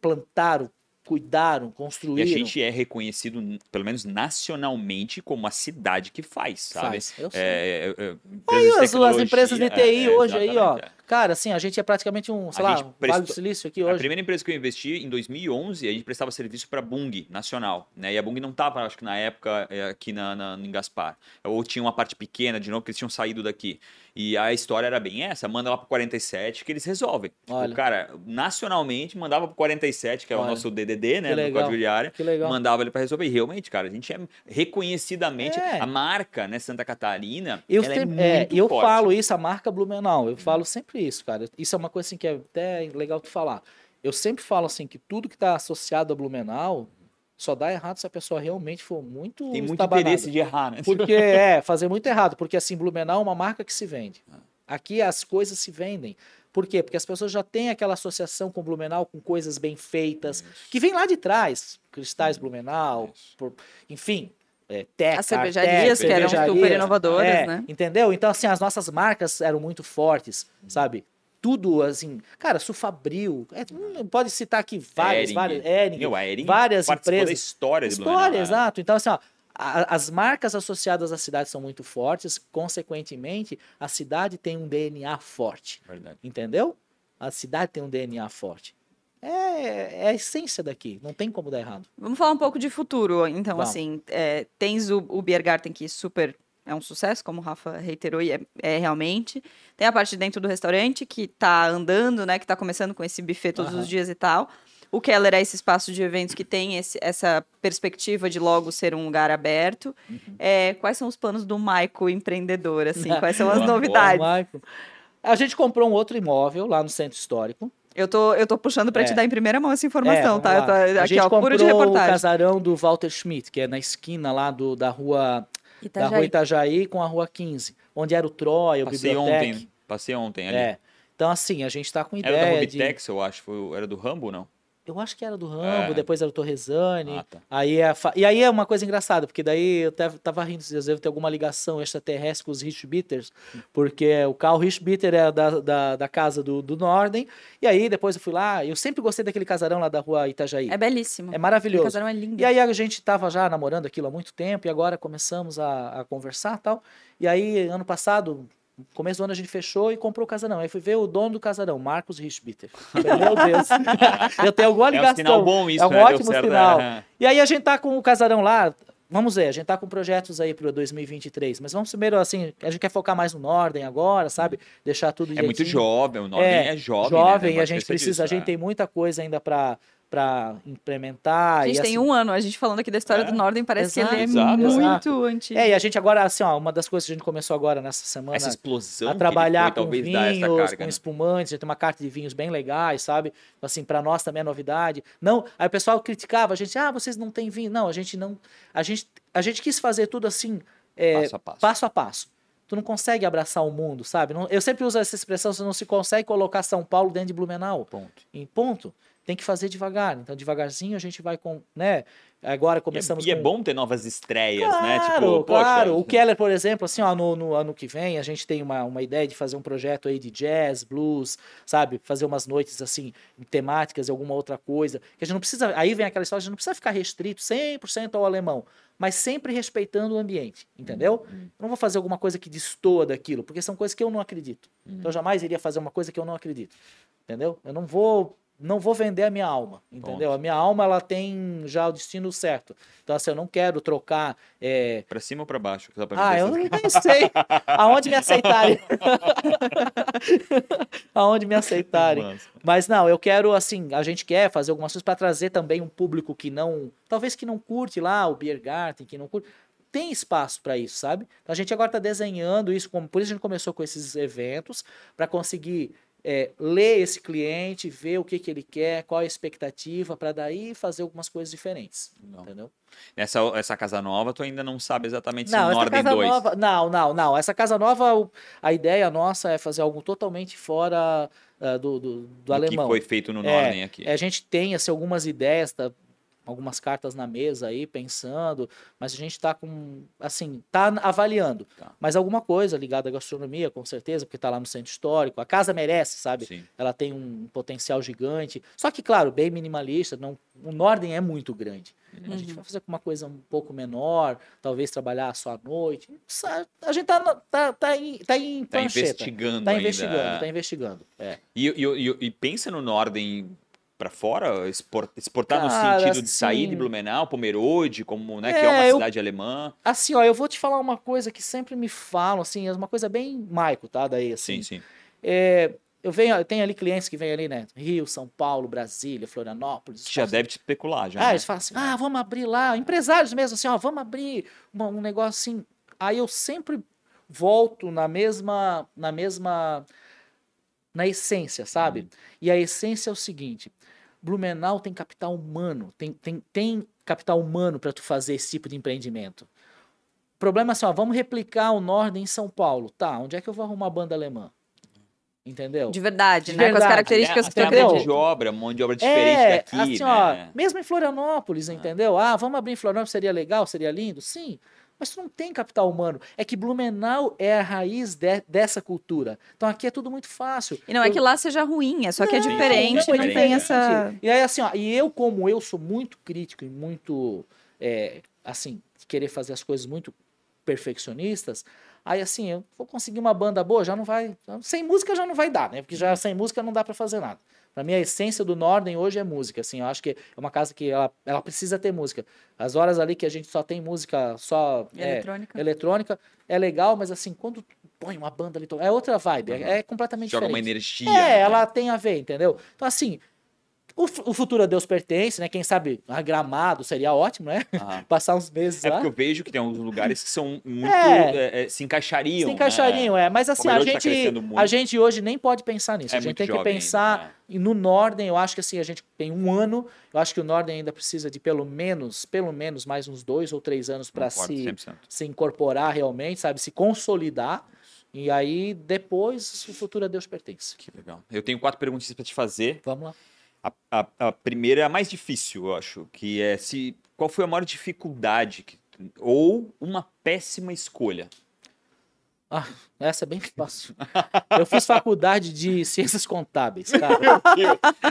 [SPEAKER 3] Plantaram, cuidaram,
[SPEAKER 2] E
[SPEAKER 3] construíram.
[SPEAKER 2] a gente é reconhecido, pelo menos nacionalmente, como a cidade que faz, sabe?
[SPEAKER 3] Faz, eu sei.
[SPEAKER 2] É, é, é, de
[SPEAKER 3] as, as empresas de TI
[SPEAKER 2] é,
[SPEAKER 3] hoje aí, ó.
[SPEAKER 2] É.
[SPEAKER 3] Cara, assim, a gente é praticamente um, sei
[SPEAKER 2] A
[SPEAKER 3] lá, um Vale do Silício aqui
[SPEAKER 2] A
[SPEAKER 3] hoje.
[SPEAKER 2] primeira empresa que eu investi em 2011, a gente prestava serviço para a Bung nacional, né? E a Bung não estava, acho que na época é, aqui na, na- em Gaspar. Ou tinha uma parte pequena de novo que eles tinham saído daqui. E a história era bem essa, manda lá pro 47 que eles resolvem. Tipo,
[SPEAKER 3] Olha.
[SPEAKER 2] cara, nacionalmente mandava pro 47, que é o
[SPEAKER 3] Olha.
[SPEAKER 2] nosso DDD, né,
[SPEAKER 3] Que
[SPEAKER 2] do
[SPEAKER 3] legal.
[SPEAKER 2] Código de Área.
[SPEAKER 3] Que legal.
[SPEAKER 2] Mandava ele para resolver. E realmente, cara, a gente é reconhecidamente
[SPEAKER 3] É.
[SPEAKER 2] a marca, né, Santa Catarina,
[SPEAKER 3] Eu,
[SPEAKER 2] ela é
[SPEAKER 3] sempre-
[SPEAKER 2] muito
[SPEAKER 3] é, eu
[SPEAKER 2] forte.
[SPEAKER 3] falo isso, a marca Blumenau, eu falo sempre isso, cara. Isso é uma coisa assim que é até legal tu falar. Eu sempre falo assim que tudo que está associado a Blumenau só dá errado se a pessoa realmente for muito
[SPEAKER 2] Tem muito
[SPEAKER 3] estabanada.
[SPEAKER 2] interesse de errar, né?
[SPEAKER 3] Porque <laughs> é, fazer muito errado, porque assim, Blumenau é uma marca que se vende. Aqui as coisas se vendem. Por quê? Porque as pessoas já têm aquela associação com Blumenau, com coisas bem feitas, que vem lá de trás. Cristais Blumenau, por- enfim, é, Teca,
[SPEAKER 1] As cervejarias,
[SPEAKER 3] Artec,
[SPEAKER 1] que eram
[SPEAKER 3] cervejarias,
[SPEAKER 1] super inovadoras,
[SPEAKER 3] é,
[SPEAKER 1] né?
[SPEAKER 3] Entendeu? Então, assim, as nossas marcas eram muito fortes, sabe? Tudo, assim, cara, Sufabril, é, hum, pode citar aqui várias, várias, Hering,
[SPEAKER 2] Meu, a Ering
[SPEAKER 3] várias empresas.
[SPEAKER 2] da história
[SPEAKER 3] História,
[SPEAKER 2] né?
[SPEAKER 3] exato. Então, assim, ó, a- as marcas associadas à cidade são muito fortes, consequentemente, a cidade tem um DNA forte.
[SPEAKER 2] Verdade.
[SPEAKER 3] Entendeu? A cidade tem um DNA forte. É, é a essência daqui, não tem como dar errado.
[SPEAKER 1] Vamos falar um pouco de futuro, então,
[SPEAKER 3] Vamos.
[SPEAKER 1] assim, é, tens o, o Biergarten que super é um sucesso, como o Rafa reiterou, e é, é realmente. Tem a parte de dentro do restaurante que tá andando, né, que tá começando com esse buffet todos
[SPEAKER 3] Aham.
[SPEAKER 1] os dias e tal. O Keller é esse espaço de eventos que tem esse- essa perspectiva de logo ser um lugar aberto.
[SPEAKER 3] Uhum.
[SPEAKER 1] É, quais são os planos do Maico empreendedor, assim? <laughs> Quais são as
[SPEAKER 2] Boa, boa.
[SPEAKER 1] novidades?
[SPEAKER 3] Michael. A gente comprou um outro imóvel lá no centro histórico.
[SPEAKER 1] Eu tô, eu tô puxando pra
[SPEAKER 3] É.
[SPEAKER 1] te dar em primeira mão essa informação,
[SPEAKER 3] É,
[SPEAKER 1] tá? Tô,
[SPEAKER 3] a
[SPEAKER 1] aqui,
[SPEAKER 3] gente
[SPEAKER 1] ó, puro
[SPEAKER 3] comprou
[SPEAKER 1] de
[SPEAKER 3] o
[SPEAKER 1] reportagem.
[SPEAKER 3] casarão do Walter Schmidt, que é na esquina lá do, da rua da rua Itajaí com a rua 15, onde era o Troia, o
[SPEAKER 2] Passei
[SPEAKER 3] Bibliotec.
[SPEAKER 2] ontem, passei ontem ali.
[SPEAKER 3] É. Então, assim, a gente tá com
[SPEAKER 2] Era da
[SPEAKER 3] ideia de...
[SPEAKER 2] Eu acho. Foi, o- era do Rambo, não?
[SPEAKER 3] Eu acho que era do Rambo,
[SPEAKER 2] É.
[SPEAKER 3] depois era do Torresani.
[SPEAKER 2] Ah, tá.
[SPEAKER 3] Aí a fa- E aí é uma coisa engraçada, porque daí eu tava, tava rindo, se deve ter alguma ligação extraterrestre com os Richbitters, porque o Carl Richbitter é da, da, da casa do, do Norden, e aí depois eu fui lá, eu sempre gostei daquele casarão lá da rua Itajaí.
[SPEAKER 1] É belíssimo.
[SPEAKER 3] É
[SPEAKER 1] O
[SPEAKER 3] maravilhoso.
[SPEAKER 1] casarão é lindo.
[SPEAKER 3] E aí a gente tava já namorando aquilo há muito tempo, e agora começamos a, a conversar e tal. E aí, ano passado, começo do ano, a gente fechou e comprou o casarão. Aí fui ver o dono do casarão, Marcos Richbitter. Meu Deus, eu tenho alguma
[SPEAKER 2] É um
[SPEAKER 3] ligação.
[SPEAKER 2] sinal bom isso,
[SPEAKER 3] É um
[SPEAKER 2] né?
[SPEAKER 3] Ótimo
[SPEAKER 2] certo,
[SPEAKER 3] sinal.
[SPEAKER 2] é.
[SPEAKER 3] E aí a gente tá com o casarão lá, vamos ver, a gente tá com projetos aí para 2023, mas vamos primeiro, assim, a gente quer focar mais no Norden agora, sabe? Deixar tudo
[SPEAKER 2] É muito
[SPEAKER 3] direitinho.
[SPEAKER 2] jovem, o Norden é, jovem. né?
[SPEAKER 3] jovem,
[SPEAKER 2] Tem
[SPEAKER 3] e a gente precisa,
[SPEAKER 2] disso,
[SPEAKER 3] a gente
[SPEAKER 2] é.
[SPEAKER 3] tem muita coisa ainda para para implementar.
[SPEAKER 1] A gente
[SPEAKER 3] e,
[SPEAKER 1] tem
[SPEAKER 3] assim,
[SPEAKER 1] um ano, a gente falando aqui da história
[SPEAKER 2] É.
[SPEAKER 1] do Norden, parece
[SPEAKER 3] Exato,
[SPEAKER 1] que ele é
[SPEAKER 2] exato,
[SPEAKER 1] muito
[SPEAKER 3] exato.
[SPEAKER 1] antigo.
[SPEAKER 3] É, e a gente agora, assim, ó, uma das coisas que a gente começou agora nessa semana
[SPEAKER 2] Essa explosão
[SPEAKER 3] a
[SPEAKER 2] que
[SPEAKER 3] trabalhar
[SPEAKER 2] ele foi,
[SPEAKER 3] com vinhos,
[SPEAKER 2] carga,
[SPEAKER 3] com
[SPEAKER 2] né?
[SPEAKER 3] espumantes, a gente tem uma carta de vinhos bem legais, sabe? Assim, para nós também é novidade. Não, aí o pessoal criticava a gente, ah, vocês não têm vinho. Não, a gente não, a gente, a gente quis fazer tudo assim, é,
[SPEAKER 2] Passo a passo.
[SPEAKER 3] passo a passo. Tu não consegue abraçar o mundo, sabe? Não- eu sempre uso essa expressão, você não se consegue colocar São Paulo dentro de Blumenau.
[SPEAKER 2] Ponto.
[SPEAKER 3] Em ponto. Tem que fazer devagar. Então, devagarzinho a gente vai com, né? Agora
[SPEAKER 2] E é-
[SPEAKER 3] começamos
[SPEAKER 2] e é
[SPEAKER 3] com
[SPEAKER 2] bom ter novas estreias,
[SPEAKER 3] Claro,
[SPEAKER 2] né? Tipo,
[SPEAKER 3] claro.
[SPEAKER 2] poxa,
[SPEAKER 3] O Keller, por exemplo, assim, ó, no, no ano que vem, a gente tem uma, uma ideia de fazer um projeto aí de jazz, blues, sabe? Fazer umas noites, assim, temáticas e alguma outra coisa. Que a gente não precisa. Aí vem aquela história, a gente não precisa ficar restrito 100% ao alemão, mas sempre respeitando o ambiente, entendeu?
[SPEAKER 2] Uhum.
[SPEAKER 3] Eu não vou fazer alguma coisa que destoa daquilo, porque são coisas que eu não acredito. Então, eu jamais iria fazer uma coisa que eu não acredito, entendeu? Eu não vou. Não vou vender a minha alma, entendeu? A minha alma ela tem já o destino certo. Então assim, eu não quero trocar é,
[SPEAKER 2] Pra cima ou pra baixo? Só pra
[SPEAKER 3] ah, eu nem sei. Aonde me aceitarem. <laughs> Aonde me aceitarem. Mas não, eu quero, assim, a gente quer fazer algumas coisas para trazer também um público que não. Talvez que não curte lá o Beer Garden, que não curte. Tem espaço para isso, sabe? Então, a gente agora está desenhando isso, como, por isso a gente começou com esses eventos, para conseguir é, ler esse cliente, ver o que, que ele quer, qual a expectativa, para daí fazer algumas coisas diferentes.
[SPEAKER 2] Legal.
[SPEAKER 3] Entendeu?
[SPEAKER 2] Essa, essa casa nova, tu ainda não sabe exatamente se
[SPEAKER 3] Não,
[SPEAKER 2] o
[SPEAKER 3] essa
[SPEAKER 2] Norden
[SPEAKER 3] casa
[SPEAKER 2] 2.
[SPEAKER 3] nova. Não, não, não. Essa casa nova, a ideia nossa é fazer algo totalmente fora ah, do, do, do
[SPEAKER 2] do que
[SPEAKER 3] alemão.
[SPEAKER 2] foi feito no
[SPEAKER 3] É,
[SPEAKER 2] Norden aqui.
[SPEAKER 3] É, a gente tem assim, algumas ideias, tá, algumas cartas na mesa aí, pensando, mas a gente está com, assim, tá avaliando.
[SPEAKER 2] Tá.
[SPEAKER 3] Mas alguma coisa ligada à gastronomia, com certeza, porque está lá no centro histórico. A casa merece, sabe?
[SPEAKER 2] Sim.
[SPEAKER 3] Ela tem um potencial gigante. Só que, claro, bem minimalista. Não, o Norden é muito grande. A gente vai fazer com uma coisa um pouco menor, talvez trabalhar só à noite. A gente tá, tá, tá, em, tá em
[SPEAKER 2] Tá investigando
[SPEAKER 3] Tá
[SPEAKER 2] ainda.
[SPEAKER 3] investigando,
[SPEAKER 2] é.
[SPEAKER 3] tá investigando. É.
[SPEAKER 2] E, e, e- e pensa no Norden pra fora, expor- exportar no
[SPEAKER 3] Cara,
[SPEAKER 2] sentido de sair
[SPEAKER 3] assim-
[SPEAKER 2] de Blumenau, Pomerode, como, né, que é
[SPEAKER 3] É,
[SPEAKER 2] uma
[SPEAKER 3] eu-
[SPEAKER 2] cidade alemã.
[SPEAKER 3] Assim, ó, eu vou te falar uma coisa que sempre me falam, assim, é uma coisa bem maico, tá? Daí, assim.
[SPEAKER 2] Sim, sim.
[SPEAKER 3] É, eu venho, eu tenho ali clientes que vêm ali, né? Rio, São Paulo, Brasília, Florianópolis.
[SPEAKER 2] Já deve te especular, já.
[SPEAKER 3] Ah,
[SPEAKER 2] né?
[SPEAKER 3] eles falam assim, ah, vamos abrir lá. Empresários mesmo, assim, ó, vamos abrir uma- um negócio assim. Aí eu sempre volto na mesma, na mesma, na essência, sabe?
[SPEAKER 2] Uhum.
[SPEAKER 3] E a essência é o seguinte: Blumenau tem capital humano, tem, tem, tem capital humano para tu fazer esse tipo de empreendimento. O problema é assim, ó, vamos replicar o Norden em São Paulo. Tá, onde é que eu vou arrumar banda alemã? Entendeu?
[SPEAKER 1] De verdade,
[SPEAKER 3] De
[SPEAKER 1] né? Com as
[SPEAKER 3] verdade.
[SPEAKER 1] características
[SPEAKER 2] Até,
[SPEAKER 1] que
[SPEAKER 2] até
[SPEAKER 1] tu
[SPEAKER 2] a mão de obra, mão de obra diferente
[SPEAKER 3] É,
[SPEAKER 2] daqui,
[SPEAKER 3] assim,
[SPEAKER 2] né?
[SPEAKER 3] ó, mesmo em Florianópolis, entendeu? Ah, vamos abrir em Florianópolis, seria legal, seria lindo? Sim, mas tu não tem capital humano. É que Blumenau é a raiz de- dessa cultura. Então aqui é tudo muito fácil.
[SPEAKER 1] E não é
[SPEAKER 3] Eu-
[SPEAKER 1] que lá seja ruim, é só que é
[SPEAKER 3] Não,
[SPEAKER 1] diferente,
[SPEAKER 3] não, é
[SPEAKER 1] não tem
[SPEAKER 3] diferente.
[SPEAKER 1] essa.
[SPEAKER 3] E aí, assim, ó, e eu, como eu sou muito crítico e muito, é, assim, querer fazer as coisas muito perfeccionistas, aí, assim, eu vou conseguir uma banda boa, já não vai. Sem música já não vai dar, né? Porque já sem música não dá para fazer nada. Pra mim, a essência do Norden hoje é música, assim, eu acho que é uma casa que ela, ela precisa ter música. As horas ali que a gente só tem música, só é,
[SPEAKER 1] Eletrônica.
[SPEAKER 3] eletrônica, é legal, mas assim, quando tu põe uma banda ali, é outra vibe, é, é completamente
[SPEAKER 2] Joga
[SPEAKER 3] diferente.
[SPEAKER 2] uma energia.
[SPEAKER 3] É,
[SPEAKER 2] né?
[SPEAKER 3] ela tem a ver, entendeu? Então, assim, o, o futuro a Deus pertence, né? Quem sabe a Gramado seria ótimo, né?
[SPEAKER 2] Aham. <laughs>
[SPEAKER 3] Passar uns meses
[SPEAKER 2] É
[SPEAKER 3] lá.
[SPEAKER 2] porque eu vejo que tem alguns lugares que são muito.
[SPEAKER 3] É.
[SPEAKER 2] é, é, se encaixariam.
[SPEAKER 3] Se encaixariam, é. Mas assim, a
[SPEAKER 2] tá
[SPEAKER 3] gente,
[SPEAKER 2] muito.
[SPEAKER 3] a gente hoje nem pode pensar nisso.
[SPEAKER 2] É
[SPEAKER 3] a gente tem que
[SPEAKER 2] jovem
[SPEAKER 3] pensar e no Norden. Eu acho que assim, a gente tem um ano. Eu acho que o Norden ainda precisa de pelo menos, pelo menos mais uns dois ou três anos para se,
[SPEAKER 2] 100%.
[SPEAKER 3] se incorporar realmente, sabe? Se consolidar. E aí, depois, o futuro a Deus pertence.
[SPEAKER 2] Que legal. Eu tenho quatro perguntas para te fazer.
[SPEAKER 3] Vamos lá.
[SPEAKER 2] A, a- a primeira é a mais difícil, eu acho, que é se qual foi a maior dificuldade que- ou uma péssima escolha.
[SPEAKER 3] Ah, Essa é bem fácil. Eu fiz faculdade de ciências contábeis, cara.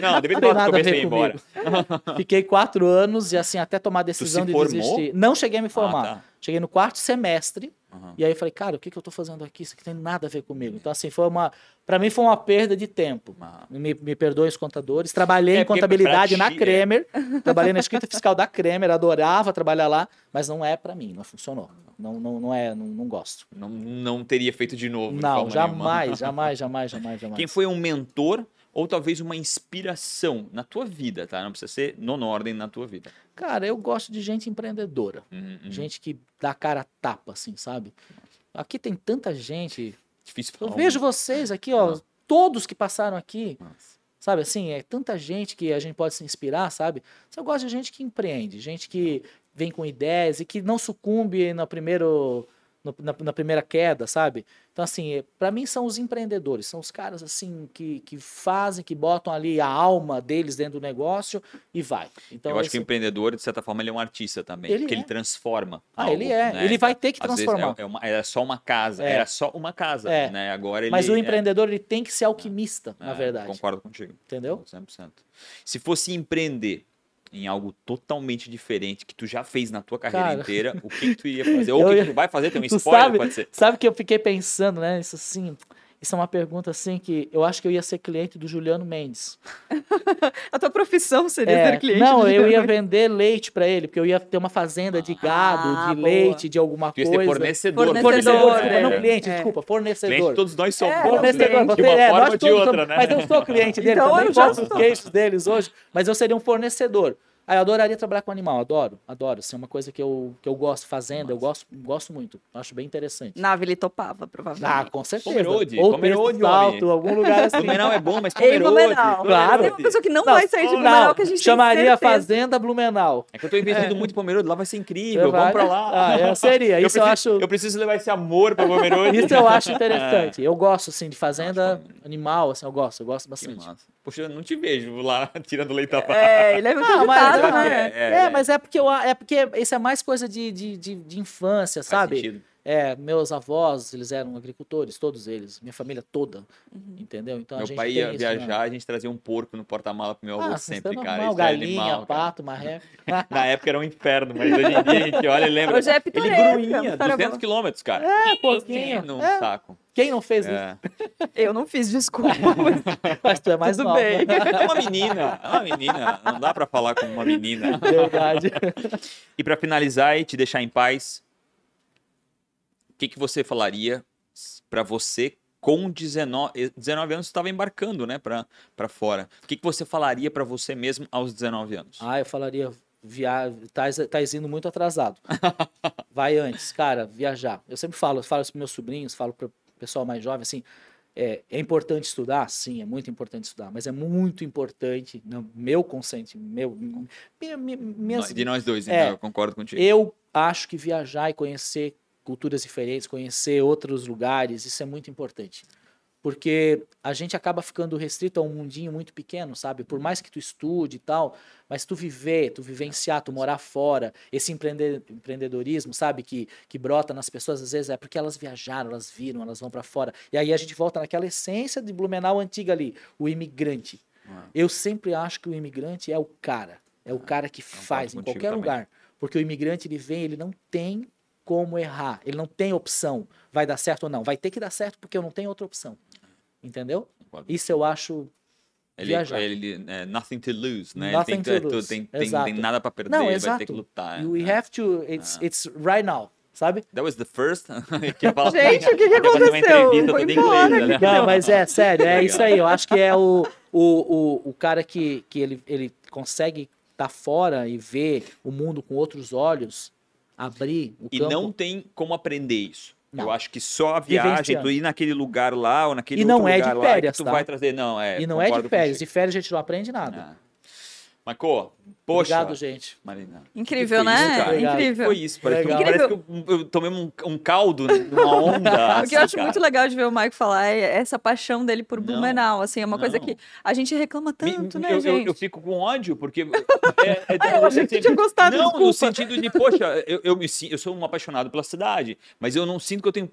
[SPEAKER 2] Não, devia
[SPEAKER 3] Não
[SPEAKER 2] ter
[SPEAKER 3] nada a ver
[SPEAKER 2] ir embora.
[SPEAKER 3] comigo. Fiquei quatro anos e assim, até tomar a decisão de
[SPEAKER 2] formou?
[SPEAKER 3] desistir. Não cheguei a me formar.
[SPEAKER 2] Ah, tá.
[SPEAKER 3] Cheguei no quarto semestre.
[SPEAKER 2] Aham.
[SPEAKER 3] E aí eu falei, cara, o que, que eu tô fazendo aqui? Isso aqui tem nada a ver comigo. Então, assim, foi uma. Pra mim foi uma perda de tempo.
[SPEAKER 2] Ah.
[SPEAKER 3] Me, me perdoem os contadores. Trabalhei
[SPEAKER 2] É,
[SPEAKER 3] em contabilidade na
[SPEAKER 2] ti, é.
[SPEAKER 3] Kremer. Trabalhei na escrita fiscal da Kremer, adorava trabalhar lá, mas não é pra mim, não funcionou. Não, não, não é, não, não gosto.
[SPEAKER 2] Não, não teria feito de novo. de
[SPEAKER 3] Não,
[SPEAKER 2] forma
[SPEAKER 3] jamais, <laughs> jamais, jamais, jamais, jamais.
[SPEAKER 2] Quem foi um mentor ou talvez uma inspiração na tua vida, tá? Não precisa ser nona-ordem na tua vida.
[SPEAKER 3] Cara, eu gosto de gente empreendedora.
[SPEAKER 2] Uhum, uhum.
[SPEAKER 3] Gente que dá cara a tapa, assim, sabe? Aqui tem tanta gente.
[SPEAKER 2] Difícil
[SPEAKER 3] Eu
[SPEAKER 2] falar.
[SPEAKER 3] vejo vocês aqui, ó, todos que passaram aqui.
[SPEAKER 2] Nossa.
[SPEAKER 3] Sabe assim, é tanta gente que a gente pode se inspirar, sabe? Eu gosto de gente que empreende, gente que vem com ideias e que não sucumbe no primeiro, no- na, na primeira queda, sabe? Então, assim, para mim são os empreendedores, são os caras assim que, que fazem, que botam ali a alma deles dentro do negócio e vai. Então,
[SPEAKER 2] eu acho que o empreendedor, de certa forma, ele é um artista também.
[SPEAKER 3] Ele
[SPEAKER 2] porque
[SPEAKER 3] é.
[SPEAKER 2] ele transforma.
[SPEAKER 3] Ah,
[SPEAKER 2] algo,
[SPEAKER 3] ele é.
[SPEAKER 2] né?
[SPEAKER 3] Ele vai ter que
[SPEAKER 2] Às vezes
[SPEAKER 3] transformar.
[SPEAKER 2] é, é uma- era só uma casa.
[SPEAKER 3] É.
[SPEAKER 2] Era só uma casa.
[SPEAKER 3] É.
[SPEAKER 2] Né? Agora ele.
[SPEAKER 3] Mas o
[SPEAKER 2] é-
[SPEAKER 3] empreendedor ele tem que ser alquimista,
[SPEAKER 2] é,
[SPEAKER 3] na verdade.
[SPEAKER 2] Concordo contigo.
[SPEAKER 3] Entendeu?
[SPEAKER 2] 100%. Se fosse empreender em algo totalmente diferente que tu já fez na tua carreira
[SPEAKER 3] Cara.
[SPEAKER 2] inteira, o que, que tu ia fazer? <laughs> Ou o que,
[SPEAKER 3] ia-
[SPEAKER 2] que tu vai fazer? Tem um spoiler,
[SPEAKER 3] sabe-
[SPEAKER 2] pode ser.
[SPEAKER 3] Sabe que eu fiquei pensando, né? Isso assim. Isso é uma pergunta assim que eu acho que eu ia ser cliente do Juliano Mendes. <laughs>
[SPEAKER 1] A tua profissão seria
[SPEAKER 3] É,
[SPEAKER 1] ser cliente.
[SPEAKER 3] não,
[SPEAKER 1] do
[SPEAKER 3] eu ia vender leite pra ele, porque eu ia ter uma fazenda de gado,
[SPEAKER 1] Ah,
[SPEAKER 3] de
[SPEAKER 1] boa.
[SPEAKER 3] leite, de alguma
[SPEAKER 2] Tu ia ser
[SPEAKER 3] coisa.
[SPEAKER 2] fornecedor.
[SPEAKER 1] Fornecedor,
[SPEAKER 3] Fornecedor,
[SPEAKER 1] é.
[SPEAKER 3] não cliente,
[SPEAKER 1] É.
[SPEAKER 3] desculpa, fornecedor.
[SPEAKER 2] Cliente, todos nós somos.
[SPEAKER 1] É,
[SPEAKER 2] né?
[SPEAKER 3] Fornecedor,
[SPEAKER 2] de
[SPEAKER 3] você,
[SPEAKER 2] uma
[SPEAKER 3] é,
[SPEAKER 2] forma
[SPEAKER 3] nós
[SPEAKER 2] ou de
[SPEAKER 3] todos
[SPEAKER 2] outra,
[SPEAKER 3] somos-
[SPEAKER 2] né?
[SPEAKER 3] Mas eu sou cliente <laughs> dele
[SPEAKER 1] Então,
[SPEAKER 3] também,
[SPEAKER 1] eu já
[SPEAKER 3] posso os
[SPEAKER 1] sou.
[SPEAKER 3] queixos deles hoje, mas eu seria um fornecedor. Ah, eu adoraria trabalhar com animal, adoro, adoro. Isso é uma coisa que eu, que eu gosto, fazenda, eu gosto, gosto muito. Acho bem interessante.
[SPEAKER 1] Nave ele topava, provavelmente.
[SPEAKER 3] Ah, com certeza.
[SPEAKER 2] Pomerode,
[SPEAKER 3] Ou
[SPEAKER 2] Pomerode,
[SPEAKER 3] Salto,
[SPEAKER 2] homem.
[SPEAKER 3] algum lugar <laughs> assim.
[SPEAKER 2] Blumenau é bom, mas Pomerode.
[SPEAKER 1] Blumenau.
[SPEAKER 3] Claro.
[SPEAKER 1] Tem uma pessoa que não,
[SPEAKER 3] Não,
[SPEAKER 1] vai sair de
[SPEAKER 3] não,
[SPEAKER 1] Blumenau que a gente
[SPEAKER 3] chamaria. Fazenda Blumenau.
[SPEAKER 2] É que eu tô investindo muito em Pomerode, lá vai ser incrível,
[SPEAKER 3] Vai-
[SPEAKER 2] vamos pra lá.
[SPEAKER 3] Ah, é, seria, isso eu
[SPEAKER 2] preciso,
[SPEAKER 3] acho-
[SPEAKER 2] Eu preciso levar esse amor pra Pomerode.
[SPEAKER 3] Isso eu acho interessante. <laughs> Eu gosto, assim, de fazenda
[SPEAKER 2] Acho
[SPEAKER 3] animal, assim, eu gosto, eu gosto
[SPEAKER 2] Que
[SPEAKER 3] bastante.
[SPEAKER 2] massa. Poxa, eu não te vejo lá <laughs> tirando leite da vaca.
[SPEAKER 1] É, ele é muito
[SPEAKER 3] mas eu-
[SPEAKER 1] né?
[SPEAKER 2] é,
[SPEAKER 3] É, mas é porque, eu, é porque isso é mais coisa de, de, de, de infância,
[SPEAKER 2] Faz
[SPEAKER 3] sabe?
[SPEAKER 2] sentido.
[SPEAKER 3] É, meus avós, eles eram agricultores, todos eles, minha família toda, entendeu? Então a
[SPEAKER 2] Meu
[SPEAKER 3] gente
[SPEAKER 2] pai ia
[SPEAKER 3] isso,
[SPEAKER 2] viajar,
[SPEAKER 3] né?
[SPEAKER 2] a gente trazia um porco no porta-mala pro meu avô
[SPEAKER 3] Ah,
[SPEAKER 2] sempre,
[SPEAKER 3] isso é
[SPEAKER 2] cara.
[SPEAKER 3] normal,
[SPEAKER 2] Isso é
[SPEAKER 3] galinha,
[SPEAKER 2] animal, cara.
[SPEAKER 3] pato, marré. <laughs>
[SPEAKER 2] Na época era um inferno, mas hoje em dia a gente olha e lembra.
[SPEAKER 1] Hoje é
[SPEAKER 2] Ele
[SPEAKER 1] pitoresca,
[SPEAKER 2] grunhia,
[SPEAKER 1] história
[SPEAKER 2] 200
[SPEAKER 1] boa.
[SPEAKER 2] quilômetros, cara.
[SPEAKER 3] É, pouquinho.
[SPEAKER 2] No
[SPEAKER 3] É.
[SPEAKER 2] saco.
[SPEAKER 3] Quem não fez isso?
[SPEAKER 2] É.
[SPEAKER 1] Eu não fiz desculpa. mas <laughs>
[SPEAKER 3] Mas tu é mais
[SPEAKER 1] Tudo
[SPEAKER 3] nova.
[SPEAKER 1] bem.
[SPEAKER 2] É uma menina, é uma menina. Não dá pra falar como uma menina.
[SPEAKER 3] Verdade.
[SPEAKER 2] E pra finalizar e te deixar em paz, o que, que você falaria pra você com 19, 19 anos? Você estava embarcando, né, pra, pra fora. O que, que você falaria pra você mesmo aos 19 anos?
[SPEAKER 3] Ah, eu falaria, via... tá, tá indo muito atrasado. Vai antes, cara, viajar. Eu sempre falo, eu falo isso para meus sobrinhos, falo para pessoal mais jovem, assim, é, é importante estudar? Sim, é muito importante estudar, mas é muito importante, no meu consente, meu, minha, minha,
[SPEAKER 2] De nós dois,
[SPEAKER 3] É.
[SPEAKER 2] então, eu concordo contigo.
[SPEAKER 3] eu acho que viajar e conhecer culturas diferentes, conhecer outros lugares, isso é muito importante. Porque a gente acaba ficando restrito a um mundinho muito pequeno, sabe? Por mais que tu estude e tal, mas tu viver, tu vivenciar, tu morar fora, esse empreende- empreendedorismo, sabe? Que, que brota nas pessoas, às vezes é porque elas viajaram, elas viram, elas vão para fora. E aí a gente volta naquela essência de Blumenau antiga ali, o imigrante.
[SPEAKER 2] Ah.
[SPEAKER 3] Eu sempre acho que o imigrante é o cara. É o cara que faz em qualquer
[SPEAKER 2] também.
[SPEAKER 3] lugar. Porque o imigrante, ele vem, ele não tem como errar. Ele não tem opção. Vai dar certo ou não. Vai ter que dar certo porque eu não tenho outra opção. Entendeu? Isso eu acho.
[SPEAKER 2] Ele,
[SPEAKER 3] viajar.
[SPEAKER 2] ele é nothing to lose, né?
[SPEAKER 3] Nothing
[SPEAKER 2] tem,
[SPEAKER 3] to
[SPEAKER 2] tu-
[SPEAKER 3] lose.
[SPEAKER 2] Tem, tem,
[SPEAKER 3] Exato.
[SPEAKER 2] tem nada pra perder,
[SPEAKER 3] Não,
[SPEAKER 2] ele vai
[SPEAKER 3] exato.
[SPEAKER 2] ter que lutar.
[SPEAKER 3] We
[SPEAKER 2] né?
[SPEAKER 3] have to. It's,
[SPEAKER 2] Ah.
[SPEAKER 3] it's right now. Sabe?
[SPEAKER 2] That was the first. Que <laughs> eu <laughs> falo-
[SPEAKER 1] Gente, o que, que aconteceu? Foi embora.
[SPEAKER 2] inglês, né?
[SPEAKER 3] Não, mas é sério, é isso aí. Eu acho que é o, o, o, o cara que, que ele, ele consegue estar fora e ver o mundo com outros olhos, abrir o
[SPEAKER 2] E
[SPEAKER 3] campo.
[SPEAKER 2] não tem como aprender isso.
[SPEAKER 3] Não.
[SPEAKER 2] Eu acho que só a viagem, tu ir naquele lugar lá ou naquele
[SPEAKER 3] E não
[SPEAKER 2] outro
[SPEAKER 3] é de
[SPEAKER 2] lugar lá é
[SPEAKER 3] férias,
[SPEAKER 2] que tu
[SPEAKER 3] tá?
[SPEAKER 2] vai trazer. Não, é.
[SPEAKER 3] e não é de férias. De férias a gente não aprende nada.
[SPEAKER 2] Marco, poxa.
[SPEAKER 3] Obrigado, gente.
[SPEAKER 2] Marina.
[SPEAKER 1] Incrível,
[SPEAKER 2] Que
[SPEAKER 1] né?
[SPEAKER 2] isso, cara?
[SPEAKER 1] Incrível.
[SPEAKER 2] Foi isso. Parece, que,
[SPEAKER 3] Legal.
[SPEAKER 2] parece que eu, eu tomei um, um caldo numa <laughs> onda.
[SPEAKER 1] O que eu
[SPEAKER 2] assim,
[SPEAKER 1] acho
[SPEAKER 2] cara.
[SPEAKER 1] muito legal de ver o Mike falar é essa paixão dele por
[SPEAKER 2] Não,
[SPEAKER 1] Blumenau, assim, é uma coisa
[SPEAKER 2] não.
[SPEAKER 1] que a gente reclama
[SPEAKER 2] Me-
[SPEAKER 1] tanto,
[SPEAKER 2] eu,
[SPEAKER 1] né,
[SPEAKER 2] eu-
[SPEAKER 1] gente?
[SPEAKER 2] eu fico com ódio, porque. <laughs> É, é,
[SPEAKER 1] Eu achei que tinha gostado,
[SPEAKER 2] Não,
[SPEAKER 1] desculpa.
[SPEAKER 2] no sentido de, poxa, eu, eu, me, eu sou um apaixonado pela cidade, mas eu não sinto que eu tenho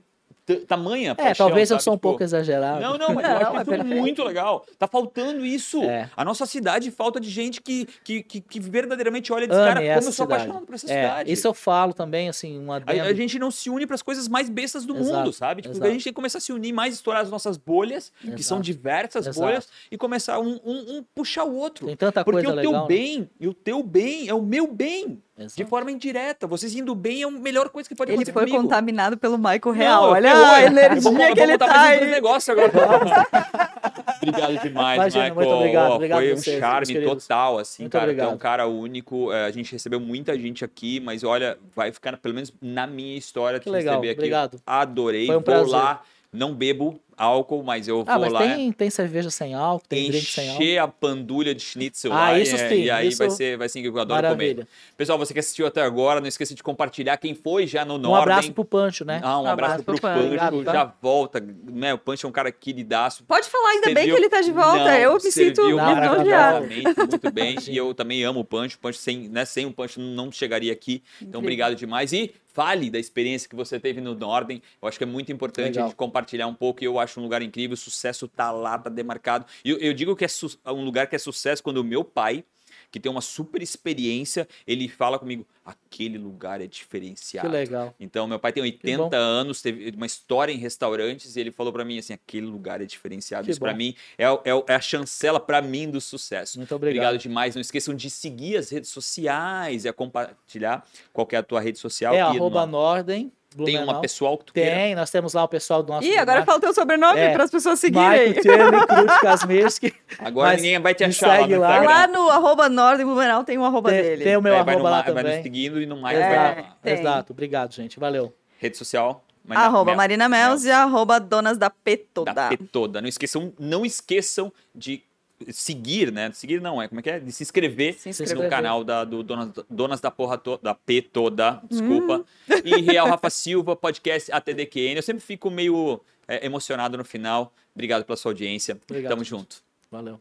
[SPEAKER 2] tamanha
[SPEAKER 3] É,
[SPEAKER 2] paixão,
[SPEAKER 3] talvez eu
[SPEAKER 2] sabe?
[SPEAKER 3] sou um
[SPEAKER 2] Tipo,
[SPEAKER 3] pouco exagerado.
[SPEAKER 2] Não, não, mas eu <laughs> acho
[SPEAKER 1] é perfeito.
[SPEAKER 2] muito legal. Tá faltando isso.
[SPEAKER 3] É.
[SPEAKER 2] A nossa cidade falta de gente que, que, que, que verdadeiramente olha e diz,
[SPEAKER 3] Ame
[SPEAKER 2] cara, como eu sou
[SPEAKER 3] cidade.
[SPEAKER 2] apaixonado por essa
[SPEAKER 3] É,
[SPEAKER 2] cidade.
[SPEAKER 3] isso eu falo também, assim, um
[SPEAKER 2] A, a gente não se une para as coisas mais bestas do
[SPEAKER 3] Exato,
[SPEAKER 2] mundo, sabe? Tipo,
[SPEAKER 3] exato.
[SPEAKER 2] a gente tem que começar a se unir mais, estourar as nossas bolhas, que são
[SPEAKER 3] Exato,
[SPEAKER 2] diversas
[SPEAKER 3] exato.
[SPEAKER 2] bolhas, e começar um, um- um puxar o outro.
[SPEAKER 3] Tem tanta
[SPEAKER 2] Porque
[SPEAKER 3] coisa
[SPEAKER 2] o teu
[SPEAKER 3] legal. né?
[SPEAKER 2] bem, e o teu bem é o meu bem. De
[SPEAKER 3] Exato.
[SPEAKER 2] forma indireta. Vocês indo bem é a melhor coisa que pode
[SPEAKER 1] Ele
[SPEAKER 2] acontecer
[SPEAKER 1] foi
[SPEAKER 2] comigo.
[SPEAKER 1] contaminado pelo Michael
[SPEAKER 2] Não,
[SPEAKER 1] Real.
[SPEAKER 2] eu
[SPEAKER 1] Olha a energia
[SPEAKER 2] vou-
[SPEAKER 1] que ele tá
[SPEAKER 2] mais um
[SPEAKER 1] aí.
[SPEAKER 2] negócio agora. <laughs> obrigado demais,
[SPEAKER 3] Imagina,
[SPEAKER 2] Michael.
[SPEAKER 3] muito obrigado, obrigado
[SPEAKER 2] Foi um
[SPEAKER 3] vocês,
[SPEAKER 2] charme total, assim,
[SPEAKER 3] Muito
[SPEAKER 2] cara. É
[SPEAKER 3] obrigado.
[SPEAKER 2] um cara único. é, A gente recebeu muita gente aqui, mas olha, vai ficar, pelo menos na minha história,
[SPEAKER 3] Que
[SPEAKER 2] te
[SPEAKER 3] legal,
[SPEAKER 2] receber aqui.
[SPEAKER 3] obrigado.
[SPEAKER 2] Adorei.
[SPEAKER 3] Foi um
[SPEAKER 2] vou
[SPEAKER 3] prazer.
[SPEAKER 2] lá, não bebo álcool, mas eu
[SPEAKER 3] Ah,
[SPEAKER 2] vou
[SPEAKER 3] mas
[SPEAKER 2] lá.
[SPEAKER 3] tem, tem cerveja sem álcool, tem drink sem álcool.
[SPEAKER 2] Encher a pandulha de schnitzel
[SPEAKER 3] Ah,
[SPEAKER 2] lá.
[SPEAKER 3] isso
[SPEAKER 2] e,
[SPEAKER 3] sim,
[SPEAKER 2] E aí
[SPEAKER 3] isso-
[SPEAKER 2] vai ser, vai ser que eu adoro comer.
[SPEAKER 3] Maravilha.
[SPEAKER 2] Pessoal, você que assistiu até agora, não esqueça de compartilhar quem foi já no
[SPEAKER 3] Um
[SPEAKER 2] Norden.
[SPEAKER 3] abraço pro Pancho, né?
[SPEAKER 2] Ah, um,
[SPEAKER 1] Um
[SPEAKER 2] abraço,
[SPEAKER 1] abraço
[SPEAKER 2] pro
[SPEAKER 1] pro Pancho.
[SPEAKER 2] Pancho,
[SPEAKER 3] tá?
[SPEAKER 2] já volta. Né? O Pancho é um cara queridaço.
[SPEAKER 1] Pode falar, ainda bem que ele tá de volta.
[SPEAKER 2] Não,
[SPEAKER 1] eu me sinto
[SPEAKER 2] maravilhosamente, muito bem. <laughs> E eu também amo o Pancho. O Pancho sem, né, sem o Pancho não chegaria aqui. Então,
[SPEAKER 1] Incrível.
[SPEAKER 2] obrigado demais. E fale da experiência que você teve no Norden. Eu acho que é muito importante
[SPEAKER 3] Legal.
[SPEAKER 2] a gente compartilhar um pouco. E eu acho um lugar incrível. O sucesso tá lá, tá demarcado. E eu, eu digo que é um lugar que é sucesso quando o meu pai, que tem uma super experiência, ele fala comigo: aquele lugar é
[SPEAKER 3] Que
[SPEAKER 2] diferenciado.
[SPEAKER 3] legal.
[SPEAKER 2] Então, meu pai tem 80 anos, teve uma história em restaurantes e ele falou pra mim assim: aquele lugar é diferenciado.
[SPEAKER 3] Que
[SPEAKER 2] Isso pra
[SPEAKER 3] bom.
[SPEAKER 2] mim é, é é a chancela pra mim do sucesso.
[SPEAKER 3] Muito
[SPEAKER 2] Obrigado.
[SPEAKER 3] obrigado.
[SPEAKER 2] demais. Não esqueçam de seguir as redes sociais e a compartilhar qual que é a tua rede social.
[SPEAKER 3] É arroba
[SPEAKER 2] no-
[SPEAKER 3] Nordem.
[SPEAKER 2] Tem uma
[SPEAKER 3] Blumenau.
[SPEAKER 2] pessoal que tu queira.
[SPEAKER 3] Tem, nós temos lá o pessoal do nosso.
[SPEAKER 1] Ih, agora falta o sobrenome
[SPEAKER 3] É.
[SPEAKER 1] para as pessoas seguirem.
[SPEAKER 3] Cruz Kasmirski. <laughs>
[SPEAKER 2] Agora ninguém vai te achar lá no
[SPEAKER 3] segue lá.
[SPEAKER 1] Lá no arroba Norden Blumenau tem o arroba
[SPEAKER 3] Tem,
[SPEAKER 1] dele.
[SPEAKER 3] tem o meu
[SPEAKER 2] É, vai, no,
[SPEAKER 3] arroba lá
[SPEAKER 2] ma- vai nos
[SPEAKER 3] também.
[SPEAKER 2] seguindo e no mais
[SPEAKER 1] É.
[SPEAKER 2] vai lá.
[SPEAKER 1] tem.
[SPEAKER 3] exato. Obrigado, gente. Valeu.
[SPEAKER 2] Rede social. Marina
[SPEAKER 1] Arroba
[SPEAKER 2] Mel-
[SPEAKER 1] Marina Mels e arroba Donas da P toda.
[SPEAKER 2] da P toda. Não esqueçam, não esqueçam de seguir, né? Seguir não, é como é que é? De se inscrever,
[SPEAKER 1] Se
[SPEAKER 3] inscrever.
[SPEAKER 2] no canal da, do Donas, Donas da Porra to, da P toda, desculpa.
[SPEAKER 1] Hum.
[SPEAKER 2] E Real Rafa Silva, podcast ATDQN. Eu sempre fico meio é, emocionado no final. Obrigado pela sua audiência.
[SPEAKER 3] Obrigado,
[SPEAKER 2] Tamo
[SPEAKER 3] gente.
[SPEAKER 2] junto.
[SPEAKER 3] Valeu.